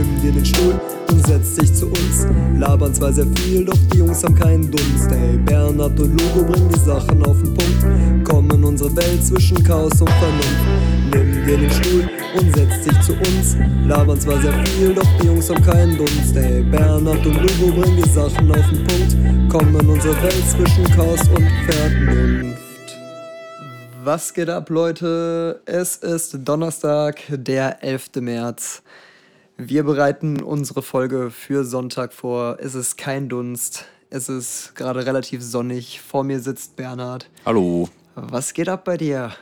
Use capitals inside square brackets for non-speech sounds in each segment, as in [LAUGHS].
Nimm dir den Stuhl und setz dich zu uns. Labern zwar sehr viel, doch die Jungs haben keinen Dunst. Hey, Bernhard und Lugo bringen die Sachen auf den Punkt. Kommen in unsere Welt zwischen Chaos und Vernunft. Nimm dir den Stuhl und setz dich zu uns. Labern zwar sehr viel, doch die Jungs haben keinen Dunst. Hey, Bernhard und Lugo bringen die Sachen auf den Punkt. Kommen in unsere Welt zwischen Chaos und Vernunft. Was geht ab, Leute? Es ist Donnerstag, der 11. März. Wir bereiten unsere Folge für Sonntag vor. Es ist kein Dunst. Es ist gerade relativ sonnig. Vor mir sitzt Bernhard. Hallo. Was geht ab bei dir?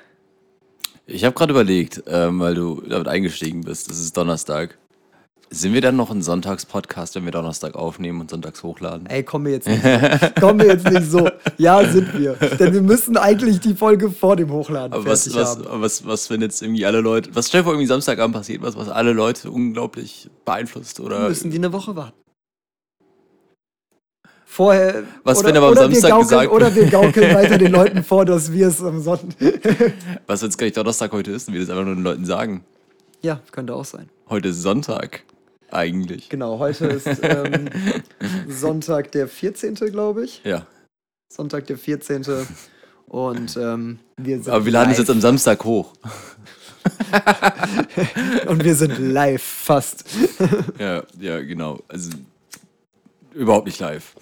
Ich habe gerade überlegt, ähm, weil du damit eingestiegen bist, es ist Donnerstag. Sind wir dann noch ein Sonntagspodcast, wenn wir Donnerstag aufnehmen und sonntags hochladen? Ey, komm mir jetzt nicht so. komm mir jetzt nicht so. Ja, sind wir. Denn wir müssen eigentlich die Folge vor dem Hochladen Aber was, fertig was, was, was, wenn jetzt irgendwie alle Leute, was stell dir vor, irgendwie Samstagabend passiert was, was alle Leute unglaublich beeinflusst oder müssen die eine Woche warten. Vorher. Was, oder, wenn aber am Samstag wir gaukeln, gesagt Oder wir gaukeln [LAUGHS] weiter den Leuten vor, dass wir es am Sonntag. [LAUGHS] was wenn es gar nicht Donnerstag heute ist und wir das einfach nur den Leuten sagen? ja, könnte auch sein. Heute ist Sonntag. Eigentlich. Genau, heute ist ähm, [LAUGHS] Sonntag der 14., glaube ich. Ja. Sonntag der 14. Und ähm, wir sind Aber wir laden es jetzt am Samstag hoch. [LAUGHS] Und wir sind live fast. [LAUGHS] Ja, ja, genau. Also überhaupt nicht live.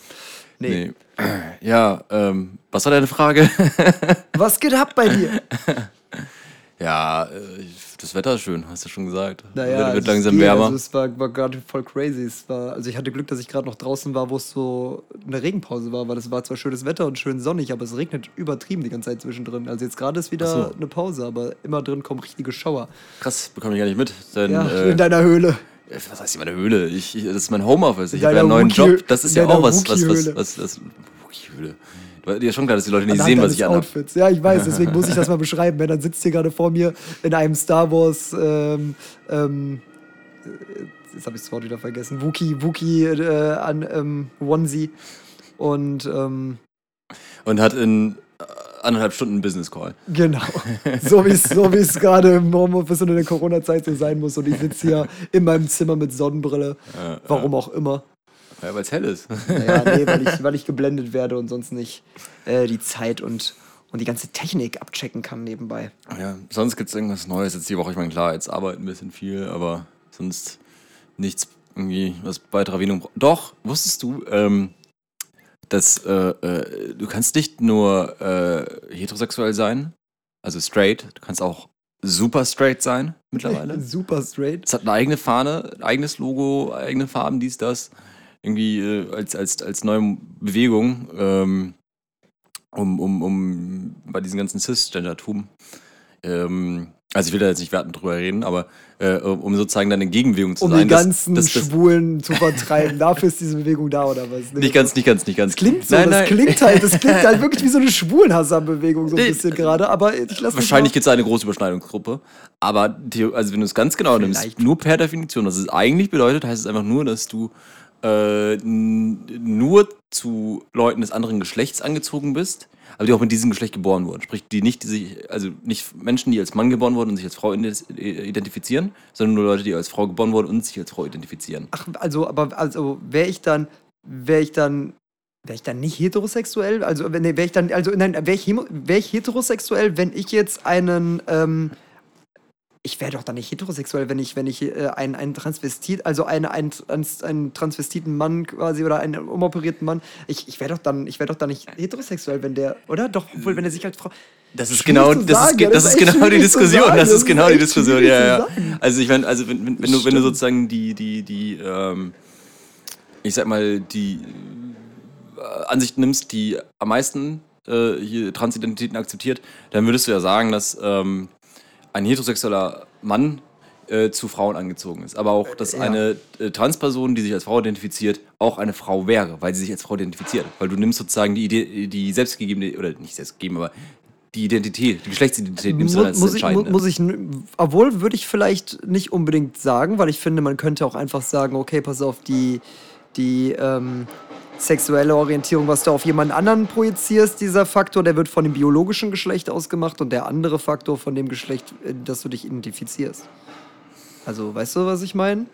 Nee. Nee. [CLEARS THROAT] Ja, ähm, was war deine Frage? Was geht ab bei dir? ja, äh, das Wetter ist schön, hast du schon gesagt. Naja, wird, wird es langsam wärmer. Also es war, war gerade voll crazy. Es war, also ich hatte Glück, dass ich gerade noch draußen war, wo es so eine Regenpause war, weil es war zwar schönes Wetter und schön sonnig, aber es regnet übertrieben die ganze Zeit zwischendrin. Also jetzt gerade ist wieder so. eine Pause, aber immer drin kommen richtige Schauer. Krass, bekomme ich gar nicht mit. Denn, Ja, äh, in deiner Höhle. was heißt hier meine Höhle? Ich, ich, das ist mein Homeoffice. Ich In habe ja einen neuen Job. Das ist in ja auch was. was, was, Wookie-Höhle. was, was Wookie-Höhle. Dir ist schon klar, dass die Leute nicht sehen, was ich anhabe. Outfits. Ja, ich weiß, deswegen muss ich das mal beschreiben. Wenn dann sitzt hier gerade vor mir in einem Star Wars, ähm, ähm, äh, jetzt habe ich das Wort wieder vergessen, Wookie, Wookie äh, an ähm, Onesie und ähm, Und hat in äh, anderthalb Stunden einen Business Call. genau, so wie es so wie es gerade im Homeoffice und in der Corona-Zeit so sein muss und ich sitze hier in meinem Zimmer mit Sonnenbrille, warum auch immer. Ja, weil es hell ist. Naja, [LAUGHS] nee, weil ich, weil ich geblendet werde und sonst nicht äh, die Zeit und, und die ganze Technik abchecken kann nebenbei. Ja, sonst gibt es irgendwas Neues jetzt die Woche. Ich meine, klar, jetzt arbeiten ein bisschen viel, aber sonst nichts irgendwie, was Erwähnung braucht. Doch, wusstest du, ähm, dass äh, äh, du kannst nicht nur äh, heterosexuell sein, also straight, du kannst auch super straight sein mittlerweile. [LAUGHS] Super straight. Es hat eine eigene Fahne, ein eigenes Logo, eigene Farben, dies, das. Irgendwie äh, als, als, als neue Bewegung, ähm, um, um, um bei diesem ganzen Cisgender-Tum. Ähm, also ich will da jetzt nicht wertend drüber reden, aber äh, um sozusagen dann in Gegenbewegung zu Um sein. die dass- ganzen dass- dass- Schwulen zu vertreiben. Dafür ist diese Bewegung da, oder was? Nee, Nicht ganz, nicht ganz, nicht ganz. Das klingt so, Nein, das nein. klingt halt, das klingt halt [LAUGHS] wirklich wie so eine Schwulenhasser-Bewegung so ein Nee, bisschen gerade, aber ich lasse Wahrscheinlich gibt es eine große Überschneidungsgruppe. Aber also wenn du es ganz genau nimmst, Vielleicht. nur per Definition, was es eigentlich bedeutet, heißt es einfach nur, dass du äh, nur zu Leuten des anderen Geschlechts angezogen bist, aber die auch mit diesem Geschlecht geboren wurden. Sprich, die nicht die sich, also nicht Menschen, die als Mann geboren wurden und sich als Frau ident- identifizieren, sondern nur Leute, die als Frau geboren wurden und sich als Frau identifizieren. Ach, also, aber also wäre ich dann, wäre ich dann, wäre ich dann nicht heterosexuell? Also, nee, wäre ich dann, also nein, wäre ich, wär ich heterosexuell, wenn ich jetzt einen, ähm, ich wäre doch dann nicht heterosexuell, wenn ich, wenn ich äh, einen, einen Transvestit, also einen, einen, einen, transvestiten Mann quasi oder einen umoperierten Mann, ich, ich wäre doch dann, ich wäre doch dann nicht heterosexuell, wenn der, oder? Doch, obwohl, wenn er sich als Frau. Das ist genau, das ist, sagen, ge- ja, das das ist ist genau die Diskussion. Das ist ist genau die Diskussion. Ja, ja. Also ich meine, also wenn, wenn, wenn, du, wenn du sozusagen die, die, die, ähm, ich sag mal, die äh, Ansicht nimmst, die am meisten äh, hier Transidentitäten akzeptiert, dann würdest du ja sagen, dass ähm, ein heterosexueller Mann äh, zu Frauen angezogen ist. Aber auch, dass Ja. eine äh, Transperson, die sich als Frau identifiziert, auch eine Frau wäre, weil sie sich als Frau identifiziert. Weil du nimmst sozusagen die, Idee, die selbstgegebene, oder nicht selbstgegeben, aber die Identität, die Geschlechtsidentität nimmst du dann als muss, ich, mu- entscheidende. muss ich, obwohl würde ich vielleicht nicht unbedingt sagen, weil ich finde, man könnte auch einfach sagen, okay, pass auf, die, die ähm, sexuelle Orientierung, was du auf jemand anderen projizierst, dieser Faktor, der wird von dem biologischen Geschlecht ausgemacht und der andere Faktor von dem Geschlecht, äh, das du dich identifizierst. Also, weißt du, was ich meine?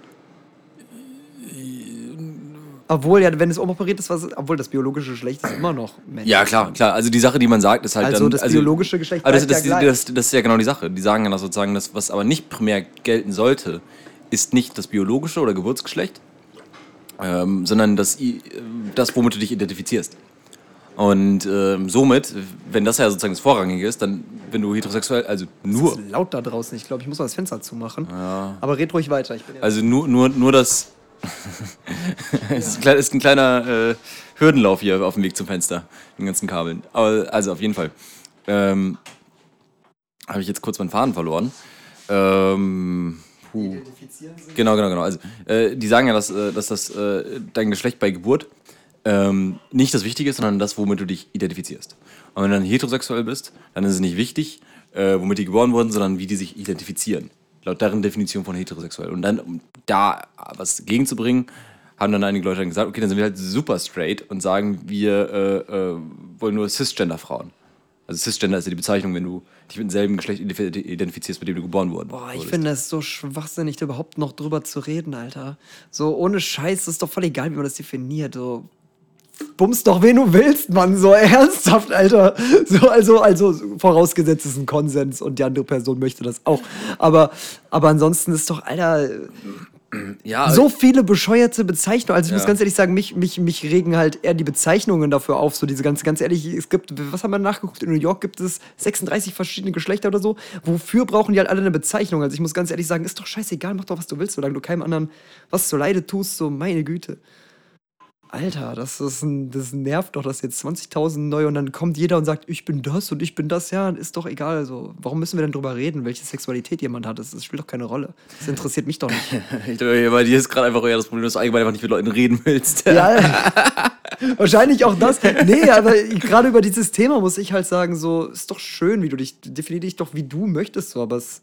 Obwohl, ja, wenn es umoperiert ist, was, obwohl das biologische Geschlecht ist immer noch Mensch. Ja, klar, klar. Also die Sache, die man sagt, ist halt Also dann. das biologische Geschlecht Aber das, das, ja das, gleich. das, ist ja genau die Sache. Die sagen ja das sozusagen, das, was aber nicht primär gelten sollte, ist nicht das biologische oder Geburtsgeschlecht, ähm, sondern das, I- das, womit du dich identifizierst. Und ähm, somit, wenn das ja sozusagen das Vorrangige ist, dann, wenn du heterosexuell, also nur, Es ist laut da draußen. Ich glaube, ich muss mal das Fenster zumachen. Aber red ruhig weiter. Ich bin ja also nur, nur, nur das. [LAUGHS] es ist, ein klein- ist ein kleiner äh, Hürdenlauf hier auf dem Weg zum Fenster, den ganzen Kabeln. Aber also auf jeden Fall. Ähm, Habe ich jetzt kurz meinen Faden verloren. Ähm, puh. Genau, genau, genau. Also, äh, die sagen ja, dass, äh, dass das äh, dein Geschlecht bei Geburt ähm, nicht das Wichtige ist, sondern das, womit du dich identifizierst. Und wenn du dann heterosexuell bist, dann ist es nicht wichtig, äh, womit die geboren wurden, sondern wie die sich identifizieren. Laut deren Definition von heterosexuell. Und dann, um da was gegenzubringen, haben dann einige Leute dann gesagt, okay, dann sind wir halt super straight und sagen, wir äh, wollen nur Cisgender-Frauen. Also Cisgender ist ja die Bezeichnung, wenn du dich mit demselben Geschlecht identif- identifizierst, mit dem du geboren wurdest. Boah, ich finde es so schwachsinnig, da überhaupt noch drüber zu reden, Alter. So ohne Scheiß, ist doch voll egal, wie man das definiert. So, bumst doch, wen du willst, Mann. So [LAUGHS] ernsthaft, Alter. So, also, also vorausgesetzt ist ein Konsens und die andere Person möchte das auch. Aber, aber ansonsten ist doch, Alter, ja, so viele bescheuerte Bezeichnungen. Also ich muss Ja. ganz ehrlich sagen, mich, mich, mich regen halt eher die Bezeichnungen dafür auf. So diese ganz, ganz ehrlich, es gibt, was haben wir nachgeguckt? In New York gibt es 36 verschiedene Geschlechter oder so. Wofür brauchen die halt alle eine Bezeichnung? Also ich muss ganz ehrlich sagen, ist doch scheißegal, mach doch, was du willst, solange du keinem anderen was zu Leide tust, so meine Güte. Alter, das, ist ein, das nervt doch, dass jetzt 20.000 neu und dann kommt jeder und sagt, ich bin das und ich bin das, ja, ist doch egal. Also, warum müssen wir denn drüber reden, welche Sexualität jemand hat? Das, das spielt doch keine Rolle. Das interessiert mich doch nicht. [LAUGHS] Ich glaube, bei dir ist gerade einfach eher das Problem, dass du allgemein einfach nicht mit Leuten reden willst. Ja, [LAUGHS] [LAUGHS] wahrscheinlich auch das. Nee, aber gerade über dieses Thema muss ich halt sagen, so, ist doch schön, wie du dich, definier dich doch, wie du möchtest, so, aber es,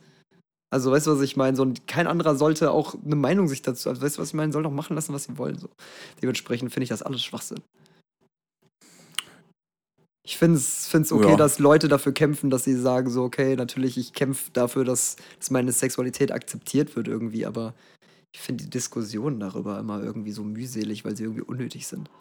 also, weißt du, was ich meine? So, und kein anderer sollte auch eine Meinung sich dazu, also, weißt du, was ich meine? Soll doch machen lassen, was sie wollen, so. Dementsprechend finde ich das alles Schwachsinn. Ich finde es okay, Ja. dass Leute dafür kämpfen, dass sie sagen, so, okay, natürlich, ich kämpfe dafür, dass, dass meine Sexualität akzeptiert wird irgendwie, aber ich finde die Diskussionen darüber immer irgendwie so mühselig, weil sie irgendwie unnötig sind.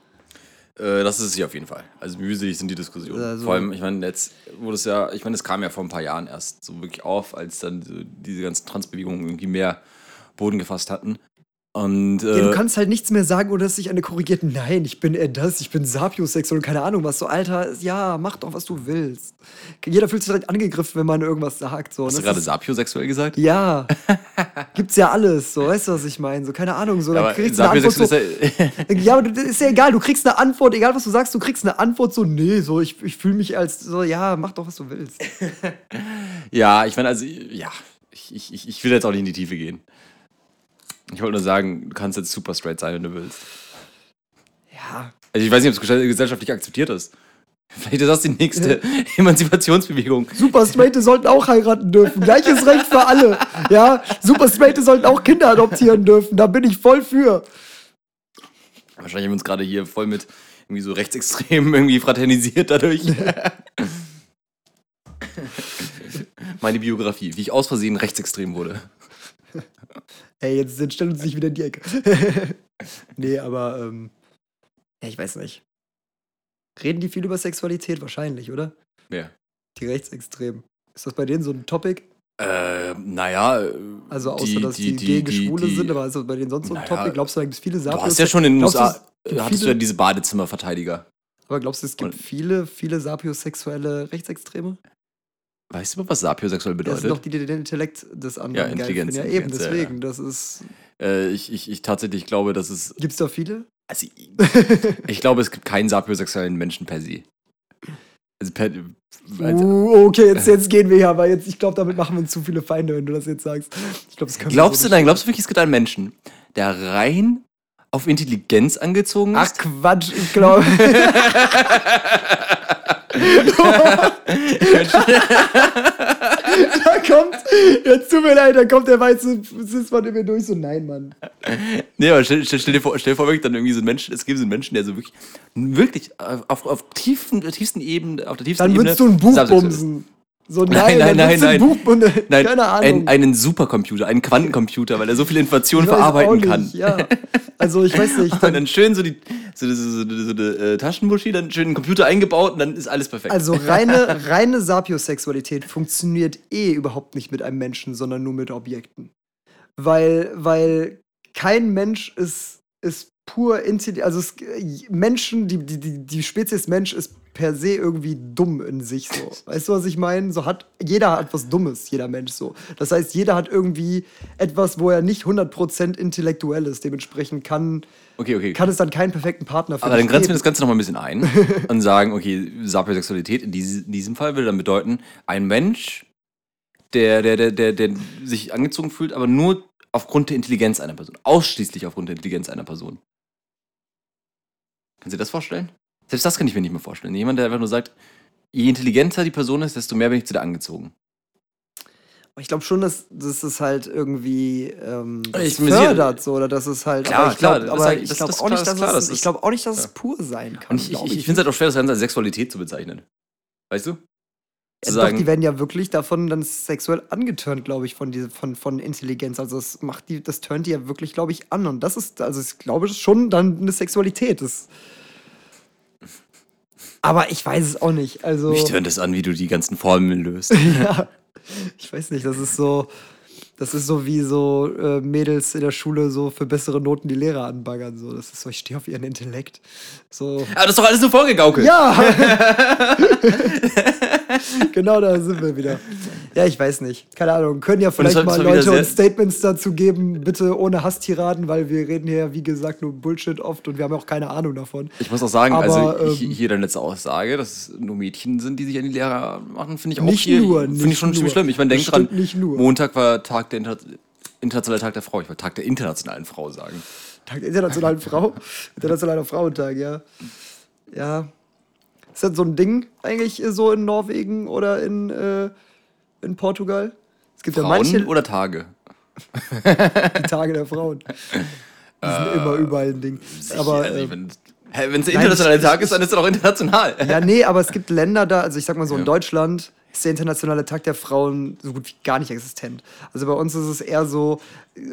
Äh, das ist es hier auf jeden Fall. Also mühselig sind die Diskussionen. Also- Vor allem, ich meine, jetzt wurde es ja, ich meine, es kam ja vor ein paar Jahren erst so wirklich auf, als dann so diese ganzen Transbewegungen irgendwie mehr Boden gefasst hatten. Und Ja, du äh, kannst halt nichts mehr sagen, ohne dass sich eine korrigiert. Nein, ich bin eher das, ich bin sapiosexuell und keine Ahnung was. So, Alter, ja, mach doch, was du willst. Jeder fühlt sich direkt angegriffen, wenn man irgendwas sagt. So. Hast du das gerade ist- sapiosexuell gesagt? Ja, [LAUGHS] gibt's ja alles, so, weißt du, was ich meine? So, keine Ahnung, so, dann Aber kriegst du eine Antwort so, ja, [LAUGHS] ja, aber das ist ja egal, du kriegst eine Antwort, egal was du sagst, du kriegst eine Antwort so, nee, so, ich, ich fühle mich als, so, ja, mach doch, was du willst. [LAUGHS] ja, ich meine, also, ja, ich, ich- ich will jetzt auch nicht in die Tiefe gehen. Ich wollte nur sagen, du kannst jetzt super straight sein, wenn du willst. Ja, Also ich weiß nicht, ob es gesellschaftlich akzeptiert ist. [LAUGHS] Vielleicht ist das die nächste [LAUGHS] Emanzipationsbewegung. Super Straighte sollten auch heiraten dürfen. Gleiches Recht für alle. Ja, Super Straighte sollten auch Kinder adoptieren dürfen. Da bin ich voll für. Wahrscheinlich haben wir uns gerade hier voll mit irgendwie so Rechtsextremen [LAUGHS] irgendwie fraternisiert dadurch. Meine Biografie, wie ich aus Versehen rechtsextrem wurde. Ey, jetzt, jetzt stellen uns nicht wieder in die Ecke. [LAUGHS] nee, aber, ähm, ja, ich weiß nicht. Reden die viel über Sexualität? Wahrscheinlich, oder? Ja. Die Rechtsextremen. Ist das bei denen so ein Topic? Äh, naja. Also außer, dass die, gegen Schwule sind, aber ist das bei denen sonst so ein Naja, Topic? Glaubst du, da gibt es viele Du Sapios? hast ja schon in den du, USA, hattest du ja diese Badezimmerverteidiger. Aber glaubst du, es gibt Und- viele, viele sapiosexuelle Rechtsextreme? Weißt du, was sapiosexuell Das ist doch bedeutet? die, die den Intellekt des anderen Ja, Intelligenz. Ja, eben, Intelligenz, ja, deswegen. Das ist. Äh, ich, ich, ich tatsächlich glaube, dass es. Gibt's da viele? Also, ich, [LAUGHS] ich glaube, es gibt keinen sapiosexuellen Menschen per se. Also, per, also uh, okay, jetzt, jetzt gehen wir hier, aber jetzt, ich glaube, damit machen wir uns zu viele Feinde, wenn du das jetzt sagst. Ich glaube, das glaubst so du, nein, glaubst du wirklich, es gibt einen Menschen, der rein auf Intelligenz angezogen Ach ist? Quatsch, ich glaube. [LAUGHS] [LAUGHS] [LAUGHS] da kommt, jetzt tut mir leid, da kommt der weiße Sismann in mir durch, so nein, Mann. Nee, aber stell, stell, stell, dir vor, stell dir vor, wirklich dann irgendwie so ein Mensch, es gibt so einen Menschen, der so wirklich, wirklich auf, auf tiefen, tiefsten Ebene, auf der tiefsten Dann Ebene. würdest du ein Buch bumsen. So, Nein, nein, nein, nein. Buch und, äh, Nein, keine Ahnung. ein, einen Supercomputer, einen Quantencomputer, weil er so viele Informationen verarbeiten nicht, kann. Ja, also ich weiß nicht. [LAUGHS] Und dann schön so die so, so, so, so, so, äh, Taschenmuschi, dann schön einen Computer eingebaut und dann ist alles perfekt. Also reine, [LAUGHS] reine Sapiosexualität funktioniert eh überhaupt nicht mit einem Menschen, sondern nur mit Objekten. Weil, weil kein Mensch ist, ist pur intelligent. Also es, Menschen, die, die, die, die Spezies Mensch ist per se irgendwie dumm in sich so. [LAUGHS] Weißt du, was ich meine? So hat, jeder hat was Dummes, jeder Mensch so. Das heißt, jeder hat irgendwie etwas, wo er nicht 100% intellektuell ist. Dementsprechend kann, okay, okay. kann es dann keinen perfekten Partner für Aber dann grenzen wir das Ganze noch mal ein bisschen ein [LAUGHS] und sagen, okay, Sapiosexualität in diesem Fall würde dann bedeuten, ein Mensch, der, der, der, der, der sich angezogen fühlt, aber nur aufgrund der Intelligenz einer Person. Ausschließlich aufgrund der Intelligenz einer Person. Kannst du dir das vorstellen? Selbst das kann ich mir nicht mehr vorstellen. Jemand, der einfach nur sagt, je intelligenter die Person ist, desto mehr bin ich zu der angezogen. Ich glaube schon, dass, dass es halt irgendwie ähm, fördert, so, oder dass es halt. Klar, aber ich glaube glaub auch nicht, das dass klar, es, das ich glaube auch nicht, dass es ja. pur sein kann. Und ich, glaub ich, ich finde es halt auch schwer, das Ganze als Sexualität zu bezeichnen. Weißt du? Ja, doch, die werden ja wirklich davon dann sexuell angeturnt, glaube ich, von, diese, von, von Intelligenz. Also das macht die, das turnt die ja wirklich, glaube ich, an. Und das ist, also ich glaube, das ist schon dann eine Sexualität. Das aber ich weiß es auch nicht. Also, mich tönt es an, wie du die ganzen Formeln löst. [LAUGHS] ja, ich weiß nicht, das ist so. Das ist so wie so äh, Mädels in der Schule so für bessere Noten die Lehrer anbaggern. So. Das ist so, ich stehe auf ihren Intellekt. So. Aber das ist doch alles nur vorgegaukelt. Ja! [LAUGHS] [LAUGHS] genau da sind wir wieder. Ja, ich weiß nicht. Keine Ahnung. Können ja vielleicht mal Leute uns Statements dazu geben. Bitte ohne Hasstiraden, weil wir reden hier, wie gesagt, nur Bullshit oft und wir haben auch keine Ahnung davon. Ich muss auch sagen, Aber, also ähm, hier deine letzte Aussage, dass es nur Mädchen sind, die sich an die Lehrer machen, finde ich auch Nicht hier, nur, finde ich schon nur. ziemlich schlimm. Ich meine, denk dran, stimmt nicht nur. Montag war Tag der Inter internationale Tag der Frau. Ich wollte Tag der internationalen Frau sagen. Tag der internationalen Frau. Internationaler Frauentag, ja. Ja. Ist das so ein Ding eigentlich äh, so in Norwegen oder in, äh, in Portugal? Es gibt ja Frauen manche oder Tage? die Tage der Frauen. Die sind immer überall ein Ding. Aber also, äh, wenn es der internationale ich- Tag ist, dann ist er doch international. Ja, nee, aber es gibt Länder da, also ich sag mal so, in Ja. Deutschland ist der internationale Tag der Frauen so gut wie gar nicht existent. Also bei uns ist es eher so,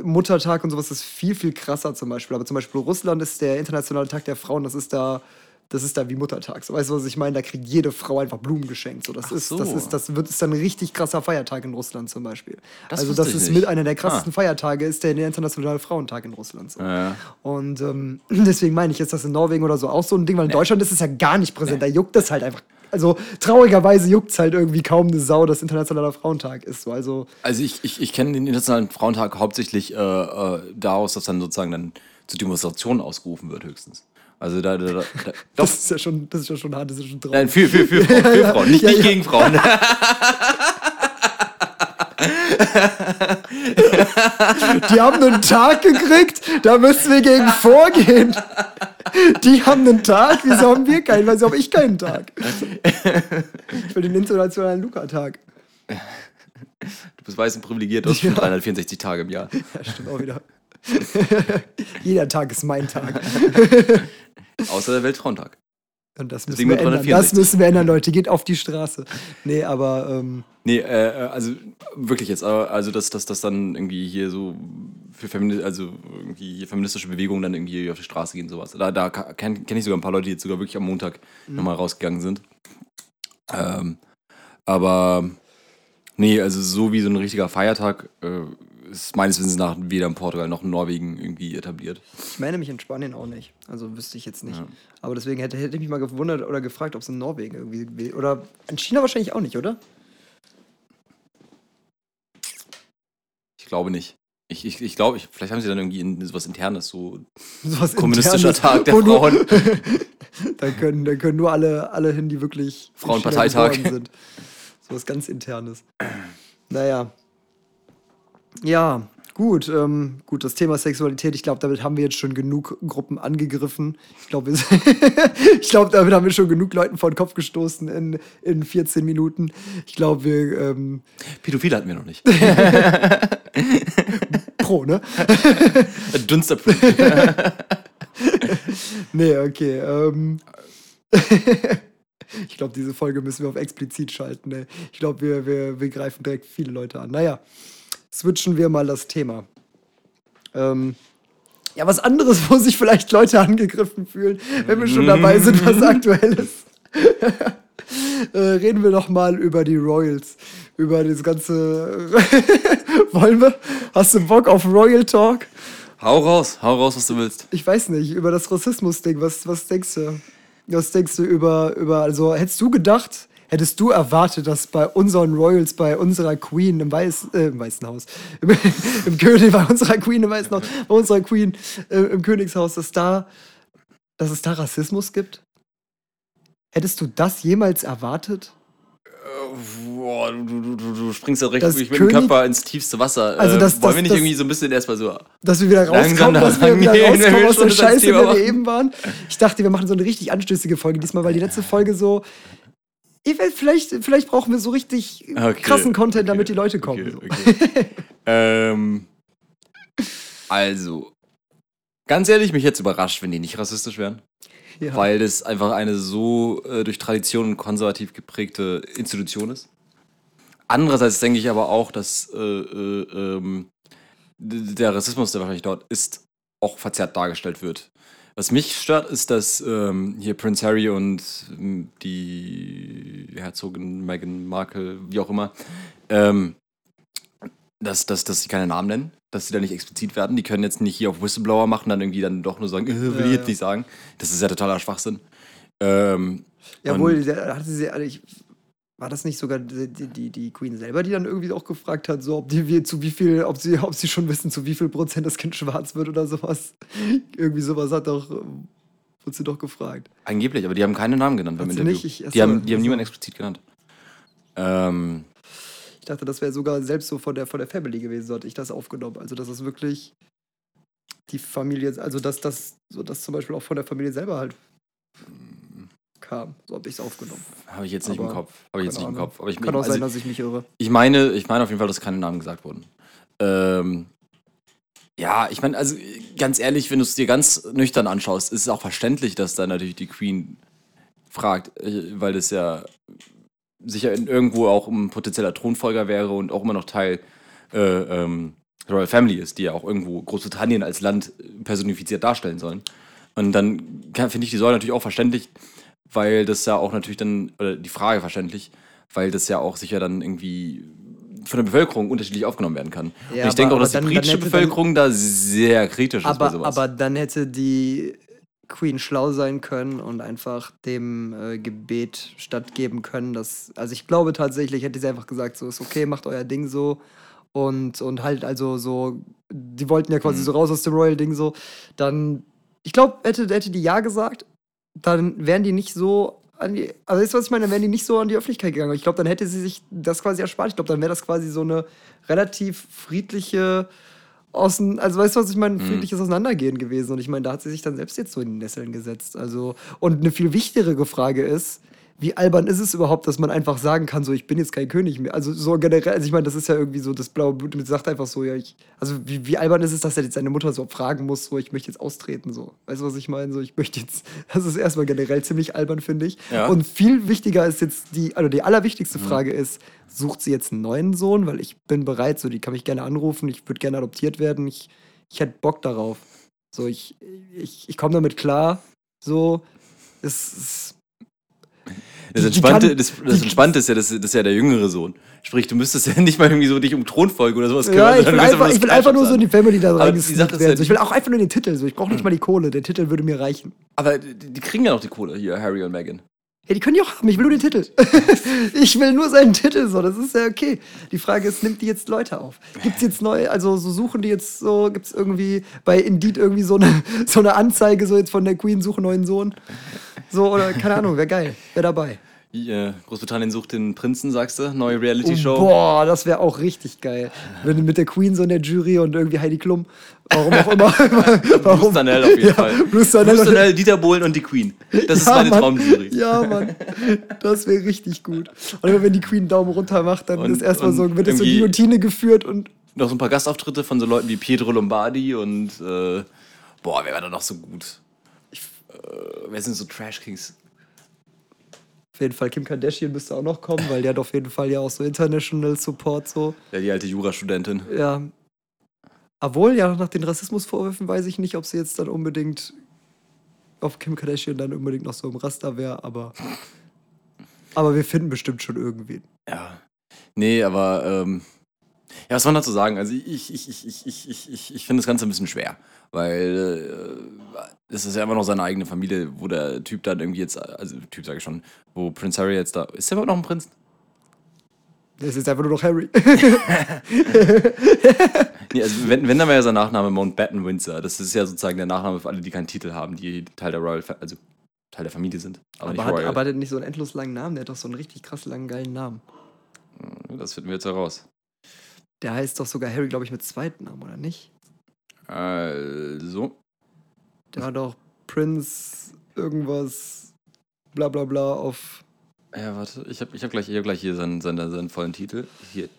Muttertag und sowas ist viel, viel krasser zum Beispiel. Aber zum Beispiel Russland ist der internationale Tag der Frauen, das ist da, das ist da wie Muttertag. So, weißt du, was ich meine? Da kriegt jede Frau einfach Blumen geschenkt. So, das, Ach ist, so. das, ist, das wird ist dann ein richtig krasser Feiertag in Russland zum Beispiel. Das also das ist nicht. mit einer der krassesten Ah. Feiertage, ist der internationale Frauentag in Russland. So. Ja. Und ähm, [CLEARS THROAT] deswegen meine ich, ist das in Norwegen oder so auch so ein Ding, weil in Deutschland ist es ja gar nicht präsent. Da juckt es halt einfach. Also traurigerweise juckt es halt irgendwie kaum eine Sau, dass Internationaler Frauentag ist. So. Also Also ich, ich, ich kenne den Internationalen Frauentag hauptsächlich äh, äh, daraus, dass dann sozusagen dann zu Demonstrationen ausgerufen wird höchstens. Also da, da, da, [LAUGHS] da das ist ja schon, das ist ja schon hart, das ist schon traurig. nein, für, für, für, Frauen, für [LAUGHS] Frauen, nicht, Ja, nicht ja. gegen Frauen. [LAUGHS] Die haben einen Tag gekriegt, da müssen wir gegen vorgehen. Die haben einen Tag, wieso haben wir keinen? Wieso habe ich keinen Tag? Ich will den internationalen Luca-Tag. Du bist weiß und privilegiert, du hast schon 364 Tage im Jahr. Ja, stimmt auch wieder. [LAUGHS] Jeder Tag ist mein Tag. [LAUGHS] Außer der Weltfrauentag. Und das müssen wir ändern. Das 364. müssen wir ändern, Leute. Geht auf die Straße. Nee, aber ähm, Nee, äh, äh, also wirklich jetzt, also dass dass das dann irgendwie hier so für Femini also irgendwie feministische Bewegungen dann irgendwie auf die Straße gehen, sowas. Da, da kenne kenn ich sogar ein paar Leute, die jetzt sogar wirklich am Montag nochmal rausgegangen sind. Ähm, aber nee, also so wie so ein richtiger Feiertag äh, ist meines Wissens nach weder in Portugal noch in Norwegen irgendwie etabliert. ich meine mich in Spanien auch nicht. Also wüsste ich jetzt nicht. Ja. Aber deswegen hätte, hätte ich mich mal gewundert oder gefragt, ob es in Norwegen irgendwie. Oder in China wahrscheinlich auch nicht, oder? Ich glaube nicht. Ich, ich, ich glaube, ich, vielleicht haben sie dann irgendwie in, sowas Internes, so [LAUGHS] Sowas kommunistischer Internes, Tag der Frauen. [LAUGHS] da, können, da können nur alle, alle hin, die wirklich Frauenparteitag. Sind. Sowas ganz Internes. Naja. Ja, gut. Ähm, gut, das Thema Sexualität, ich glaube, damit haben wir jetzt schon genug Gruppen angegriffen. Ich glaube, [LAUGHS] ich glaube, damit haben wir schon genug Leuten vor den Kopf gestoßen in, in 14 Minuten. Ich glaube, wir. Ähm, Pädophile hatten wir noch nicht. [LAUGHS] pro, ne? [LAUGHS] Dunsterproof. Nee, okay. Ähm, Ich glaube, diese Folge müssen wir auf explizit schalten. Ne? Ich glaube, wir, wir, wir greifen direkt viele Leute an. Naja, switchen wir mal das Thema. Ähm, ja, was anderes, [LAUGHS] wo sich vielleicht Leute angegriffen fühlen, wenn wir schon dabei sind, was aktuell ist. [LAUGHS] äh, reden wir doch mal über die Royals. Über das ganze. [LAUGHS] Wollen wir? Hast du Bock auf Royal Talk? Hau raus, hau raus, was du willst. Ich weiß nicht, über das Rassismus-Ding. Was, was denkst du? Was denkst du über, über. Also, hättest du gedacht, hättest du erwartet, dass bei unseren Royals, bei unserer Queen im, Weiß, äh, im Weißen Haus, [LAUGHS] im, im König, bei unserer Queen im Weißen Haus, bei unserer Queen äh, im Königshaus, dass da, dass es da Rassismus gibt? Hättest du das jemals erwartet? Boah, du, du, du, du springst ja recht Das mit dem König- Körper ins tiefste Wasser. Also äh, das- wollen das- wir nicht das- irgendwie so ein bisschen erstmal so. Dass wir wieder rauskommen, dass wir wieder rauskommen wir aus der Scheiße, in der wir eben waren. Ich dachte, wir machen so eine richtig anstößige Folge diesmal, weil die letzte Folge so. Ich weiß, vielleicht, vielleicht brauchen wir so richtig Okay, krassen Content, okay, damit die Leute kommen. Okay, so. [LAUGHS] ähm, also, ganz ehrlich, mich jetzt überrascht, wenn die nicht rassistisch wären. Ja. Weil das einfach eine so äh, durch Tradition und konservativ geprägte Institution ist. Andererseits denke ich aber auch, dass äh, äh, ähm, der Rassismus, der wahrscheinlich dort ist, auch verzerrt dargestellt wird. Was mich stört, ist, dass ähm, hier Prince Harry und ähm, die Herzogin Meghan Markle, wie auch immer, ähm, dass, dass, dass sie keine Namen nennen, dass sie da nicht explizit werden. Die können jetzt nicht hier auf Whistleblower machen, dann irgendwie dann doch nur sagen, [LAUGHS] äh, will ich jetzt nicht sagen. Das ist ja totaler Schwachsinn. Ähm, Jawohl, der, hatte sie, also ich, war das nicht sogar die, die, die Queen selber, die dann irgendwie auch gefragt hat, so ob die wie, zu wie viel, ob sie, ob sie schon wissen, zu wie viel Prozent das Kind schwarz wird oder sowas. [LAUGHS] irgendwie sowas hat doch, wurde sie doch gefragt. Angeblich, aber die haben keine Namen genannt beim Interview. nicht? Ich- die haben, die haben niemanden explizit genannt. Ähm, Ich dachte, das wäre sogar selbst so von der, von der Family gewesen, so hatte ich das aufgenommen. Also, dass es wirklich die Familie, also dass das, so dass zum Beispiel auch von der Familie selber halt kam. So habe ich es aufgenommen. habe ich jetzt nicht Aber im Kopf. Habe ich jetzt nicht keine im Ahnung. Kopf. Aber ich, Kann auch also, sein, dass ich mich irre. ich meine, ich meine auf jeden Fall, dass keine Namen gesagt wurden. Ähm, ja, ich meine, also ganz ehrlich, wenn du es dir ganz nüchtern anschaust, ist es auch verständlich, dass da natürlich die Queen fragt, äh, weil das ja sicher irgendwo auch ein potenzieller Thronfolger wäre und auch immer noch Teil äh, ähm, der Royal Family ist, die ja auch irgendwo Großbritannien als Land personifiziert darstellen sollen. Und dann finde ich die Säule natürlich auch verständlich, weil das ja auch natürlich dann, oder die Frage verständlich, weil das ja auch sicher dann irgendwie von der Bevölkerung unterschiedlich aufgenommen werden kann. Ja, und ich denke aber- auch, dass die aber dann- britische dann hätte Bevölkerung da sehr kritisch ist bei Aber, sowas. aber dann hätte die Queen schlau sein können und einfach dem äh, Gebet stattgeben können. Dass, also ich glaube tatsächlich, hätte sie einfach gesagt, so ist okay, macht euer Ding so. Und, und halt also so, die wollten ja quasi Mhm. so raus aus dem Royal-Ding so. Dann, ich glaube, hätte, hätte die Ja gesagt, dann wären die nicht so an die, also weißt du, was ich meine, dann wären die nicht so an die Öffentlichkeit gegangen. Ich glaube, dann hätte sie sich das quasi erspart. Ich glaube, dann wäre das quasi so eine relativ friedliche Außen, also weißt du, was ich meine, ein friedliches Auseinandergehen gewesen. Und ich meine, da hat sie sich dann selbst jetzt so in die Nesseln gesetzt. Also, und eine viel wichtigere Frage ist, wie albern ist es überhaupt, dass man einfach sagen kann, so, ich bin jetzt kein König mehr. Also so generell, also ich meine, das ist ja irgendwie so das blaue Blut, und sagt einfach so, ja, ich, also wie, wie albern ist es, dass er jetzt seine Mutter so fragen muss, so, ich möchte jetzt austreten, so. Weißt du, was ich meine? So, ich möchte jetzt, [LAUGHS] das ist erstmal generell ziemlich albern, finde ich. Ja. Und viel wichtiger ist jetzt die, also die allerwichtigste Frage ist, sucht sie jetzt einen neuen Sohn? Weil ich bin bereit, so, die kann mich gerne anrufen, ich würde gerne adoptiert werden, ich, ich hätte Bock darauf. So, ich, ich, ich komme damit klar, so, es ist, Das Entspannte, das, das Entspannte ist ja, das, das ist ja der jüngere Sohn. Sprich, du müsstest ja [LAUGHS] nicht mal irgendwie so dich um Thronfolge oder sowas Ja, ich will einfach, ich will einfach nur so in die Family da reingesneakt ist werden. ja, So, ich will auch einfach nur den Titel. So, ich brauche nicht mal die Kohle. Der Titel würde mir reichen. Aber die, die kriegen ja noch die Kohle hier, Harry und Meghan. Ja, die können die auch haben. Ich will nur den Titel. [LAUGHS] ich will nur seinen Titel. So, das ist ja okay. Die Frage ist, nimmt die jetzt Leute auf? Gibt es jetzt neue, also so suchen die jetzt so, gibt es irgendwie bei Indeed irgendwie so eine, [LAUGHS] so eine Anzeige, so jetzt von der Queen, suche neuen Sohn? So, oder keine Ahnung, wäre geil. Wäre dabei. Hier, Großbritannien sucht den Prinzen, sagst du? Neue Reality-Show. Oh, boah, das wäre auch richtig geil. Wenn mit der Queen so in der Jury und irgendwie Heidi Klum. Warum auch immer. [LAUGHS] Warum? Bruce Danell auf jeden ja, Fall. Bruce Danell. Bruce Danell, Dieter Bohlen und die Queen. Das ist Ja, meine Mann. Traumjury. Ja, Mann. Das wäre richtig gut. Und immer wenn die Queen einen Daumen runter macht, dann Und- ist erstmal so, wird es so Guillotine geführt und Noch so ein paar Gastauftritte von so Leuten wie Pietro Lombardi und äh, boah, wer war da noch so gut? Äh, wer sind so Trash Kings? Auf jeden Fall Kim Kardashian müsste auch noch kommen, weil der hat auf jeden Fall ja auch so International Support so. Ja, die alte Jurastudentin. Ja. Obwohl, ja, nach den Rassismusvorwürfen weiß ich nicht, ob sie jetzt dann unbedingt auf Kim Kardashian dann unbedingt noch so im Raster wäre, aber. Aber wir finden bestimmt schon irgendwen. Ja. Nee, aber ähm, ja, was man dazu sagen? Also ich, ich, ich, ich, ich, ich, ich finde das Ganze ein bisschen schwer, weil äh, es ist ja immer noch seine eigene Familie, wo der Typ dann irgendwie jetzt, also Typ sage ich schon, wo Prince Harry jetzt da, ist der überhaupt noch ein Prinz? Das ist einfach nur noch Harry. [LAUGHS] Nee, also wenn, wenn dann wäre ja sein Nachname Mountbatten Windsor. Das ist ja sozusagen der Nachname für alle, die keinen Titel haben, die Teil der Royal, also Teil der Familie sind. Aber, aber, nicht hat, Royal. aber hat nicht so einen endlos langen Namen, der hat doch so einen richtig krass langen, geilen Namen. das finden wir jetzt heraus. Der heißt doch sogar Harry, glaube ich, mit zweiten Namen, oder nicht? Also, Der hat doch Prince irgendwas bla bla bla auf. ja, warte, ich habe ich hab gleich, ich hab gleich hier seinen, seinen, seinen vollen Titel. Hier,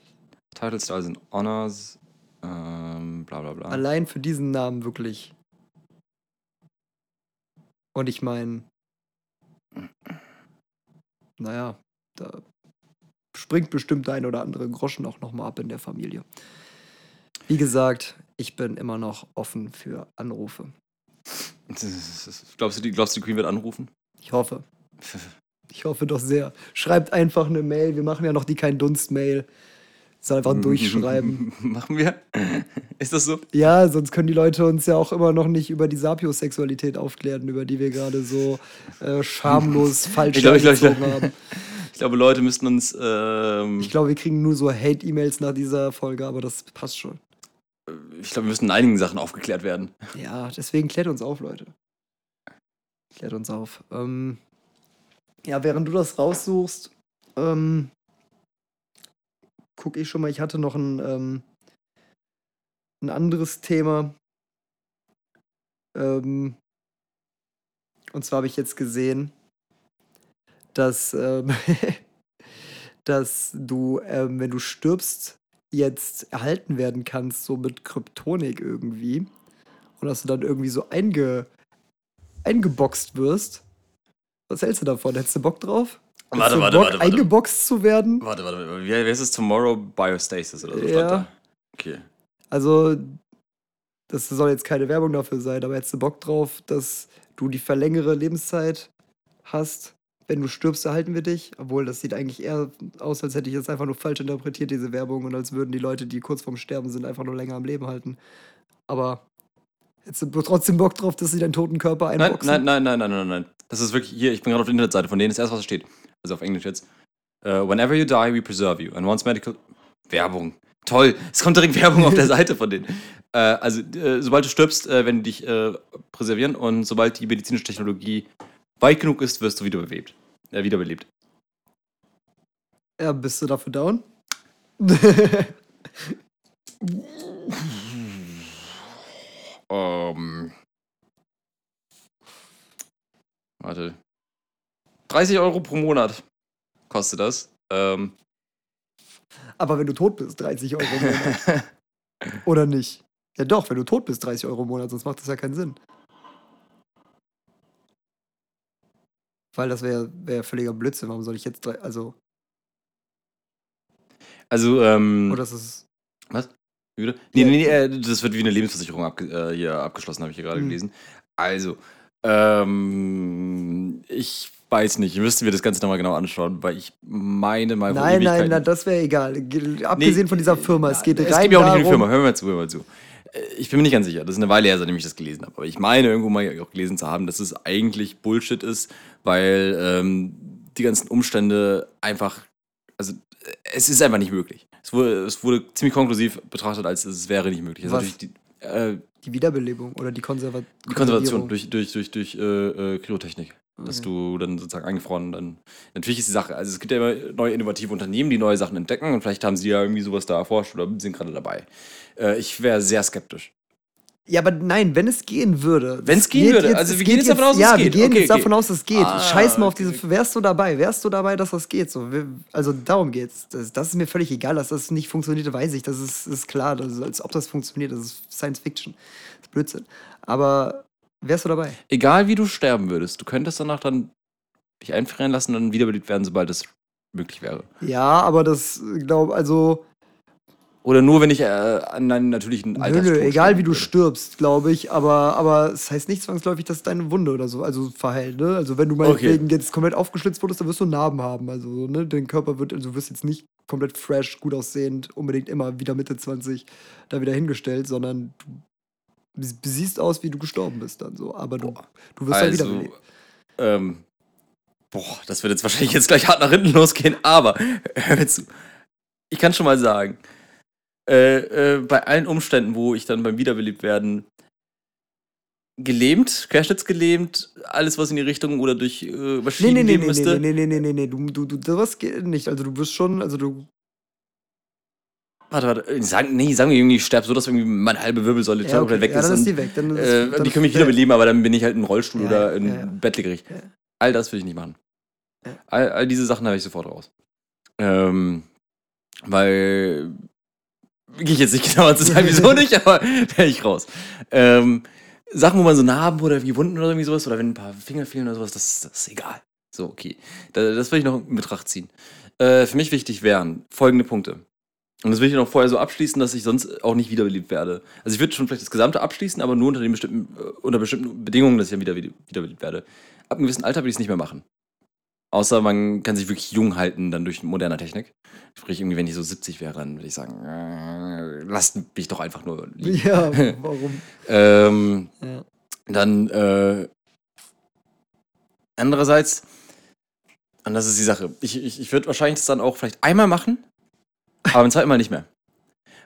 Title Stars and Honors, ähm, bla bla bla. Allein für diesen Namen wirklich. Und ich meine, naja, da springt bestimmt der ein oder andere Groschen auch nochmal ab in der Familie. Wie gesagt, ich bin immer noch offen für Anrufe. [LAUGHS] Glaubst du, die, glaubst du, die Queen wird anrufen? Ich hoffe. [LAUGHS] Ich hoffe doch sehr. Schreibt einfach eine Mail. Wir machen ja noch die kein Dunst-Mail. Soll einfach durchschreiben. [LAUGHS] Machen wir? Ist das so? Ja, sonst können die Leute uns ja auch immer noch nicht über die Sapiosexualität aufklären, über die wir gerade so äh, schamlos falsch Ich glaube, ich glaube, ich glaube, haben. ich glaube, Leute müssten uns. Ähm, Ich glaube, wir kriegen nur so Hate-E-Mails nach dieser Folge, aber das passt schon. Ich glaube, wir müssen in einigen Sachen aufgeklärt werden. Ja, deswegen klärt uns auf, Leute. Klärt uns auf. Ähm, ja, während du das raussuchst, ähm, guck ich schon mal, ich hatte noch ein, ähm, ein anderes Thema. Ähm, und zwar habe ich jetzt gesehen, dass, ähm, [LAUGHS] dass du, ähm, wenn du stirbst, jetzt erhalten werden kannst, so mit Kryptonik irgendwie. Und dass du dann irgendwie so einge, eingeboxt wirst. Was hältst du davon? Hättest du Bock drauf? Warte, warte, Bock, warte, warte. eingeboxt zu werden? Warte, warte, warte. Wie, heißt es? Tomorrow Biostasis oder so? Ja. Okay. Also, das soll jetzt keine Werbung dafür sein, aber hättest du Bock drauf, dass du die verlängere Lebenszeit hast? Wenn du stirbst, erhalten wir dich. Obwohl, das sieht eigentlich eher aus, als hätte ich das einfach nur falsch interpretiert, diese Werbung, und als würden die Leute, die kurz vorm Sterben sind, einfach nur länger am Leben halten. Aber hättest du trotzdem Bock drauf, dass sie deinen toten Körper Nein, einboxen? nein, nein, nein, nein, nein, nein. Das ist wirklich hier, ich bin gerade auf der Internetseite von denen, das erste, was da steht. Also auf Englisch jetzt. Uh, whenever you die, we preserve you. And once medical. Werbung. Toll. Es kommt direkt Werbung auf der [LAUGHS] Seite von denen. Äh, also, äh, sobald du stirbst, äh, werden die dich äh, präservieren und sobald die medizinische Technologie weit genug ist, wirst du wiederbelebt. Äh, wiederbelebt. Ja, bist du dafür down? [LAUGHS] Ähm. Warte. 30 Euro pro Monat kostet das. Ähm. Aber wenn du tot bist, 30 Euro im Monat. [LAUGHS] Oder nicht? Ja doch, wenn du tot bist, 30 Euro im Monat, sonst macht das ja keinen Sinn. Weil das wäre wär völliger Blödsinn. Warum soll ich jetzt drei, also, Also, ähm. oder ist es, Was? Wie bitte? Nee, nee, nee, äh, das wird wie eine Lebensversicherung abge äh, hier abgeschlossen, habe ich hier gerade Hm. gelesen. Also, ähm, ich weiß nicht, müssten wir das Ganze nochmal genau anschauen, weil ich meine mal nein, nein, nein, das wäre egal. Ge- Abgesehen von dieser Firma, es geht es rein geht mir auch nicht um die Firma, hör mal zu, hör mal zu. Äh, Ich bin mir nicht ganz sicher, das ist eine Weile her, seitdem ich das gelesen habe, aber ich meine irgendwo mal auch gelesen zu haben, dass es eigentlich Bullshit ist, weil ähm, die ganzen Umstände einfach, also äh, es ist einfach nicht möglich. Es wurde, es wurde ziemlich konklusiv betrachtet, als es wäre nicht möglich. Was? die, äh, die Wiederbelebung oder die Konserva die Konservation durch, durch, durch, durch äh, äh, Kryotechnik. Dass du dann sozusagen eingefroren dann. Natürlich ist die Sache, also es gibt ja immer neue innovative Unternehmen, die neue Sachen entdecken und vielleicht haben sie ja irgendwie sowas da erforscht oder sind gerade dabei. Äh, ich wäre sehr skeptisch. Ja, aber nein, wenn es gehen würde. Wenn es gehen würde, jetzt- also wir gehen jetzt davon aus, dass ja, es geht. wir gehen Okay, jetzt okay. davon aus, dass es geht. Ah, Scheiß mal auf diese. Wärst du dabei? Wärst du dabei, dass das geht? So, wir, also darum geht's. Das, das ist mir völlig egal, dass das nicht funktioniert, weiß ich. Das ist, ist klar. Das ist, als ob das funktioniert, das ist Science Fiction. Das ist Blödsinn. Aber wärst du dabei? Egal wie du sterben würdest, du könntest danach dann dich einfrieren lassen und dann wiederbelebt werden, sobald es möglich wäre. Ja, aber das, glaube also. Oder nur, wenn ich äh, an einen natürlichen Alter. Nö, egal wie du stirbst, glaube ich, aber, aber es das heißt nicht zwangsläufig, dass deine Wunde oder so, also verheilt, ne? Also wenn du meinetwegen okay. jetzt komplett aufgeschlitzt wurdest, dann wirst du Narben haben. Also, ne, dein Körper wird, also du wirst jetzt nicht komplett fresh, gut aussehend, unbedingt immer wieder Mitte 20 da wieder hingestellt, sondern du siehst aus, wie du gestorben bist dann so. Aber du, du wirst also, halt wieder ähm, boah, das wird jetzt wahrscheinlich jetzt gleich hart nach hinten losgehen, aber hör mir zu. Ich kann schon mal sagen, äh, äh, bei allen Umständen, wo ich dann beim Wiederbelebtwerden gelähmt, querschnittsgelähmt, alles was in die Richtung oder durch äh, Maschinen nee, nee, nee, müsste. Nee, nee, nee, nee, nee, du, du, du, das geht nicht. Also du wirst schon, also du. Warte, warte, sagen, nee, sagen wir irgendwie, ich sterbe so, dass irgendwie meine halbe Wirbelsäule ja, okay. weg ja, ist. Dann ist die weg. Dann ist, äh, dann die können mich wiederbeleben, aber dann bin ich halt im Rollstuhl ja, oder in ja, ja. Bettlägerig. All das will ich nicht machen. All, all diese Sachen habe ich sofort raus. Ähm, weil gehe ich jetzt nicht [LAUGHS] genau zu sagen, wieso nicht, aber [LAUGHS] wäre ich raus. Ähm, Sachen, wo man so Narben oder wie Wunden oder irgendwie sowas, oder wenn ein paar Finger fehlen oder sowas, das, das ist egal. So, okay. Das, das will ich noch in Betracht ziehen. Äh, für mich wichtig wären folgende Punkte. Und das will ich noch vorher so abschließen, dass ich sonst auch nicht wiederbelebt werde. Also ich würde schon vielleicht das Gesamte abschließen, aber nur unter, den bestimmten, äh, unter bestimmten Bedingungen, dass ich dann wieder wiederbelebt werde. Ab einem gewissen Alter würde ich es nicht mehr machen. Außer man kann sich wirklich jung halten, dann durch moderne Technik. Sprich, irgendwie, wenn ich so 70 wäre, dann würde ich sagen, äh, lasst mich doch einfach nur liegen. Ja, [LAUGHS] warum? ähm, ja. Dann, äh, andererseits, und das ist die Sache, ich, ich, ich würde wahrscheinlich das dann auch vielleicht einmal machen, aber beim zweiten Mal nicht mehr.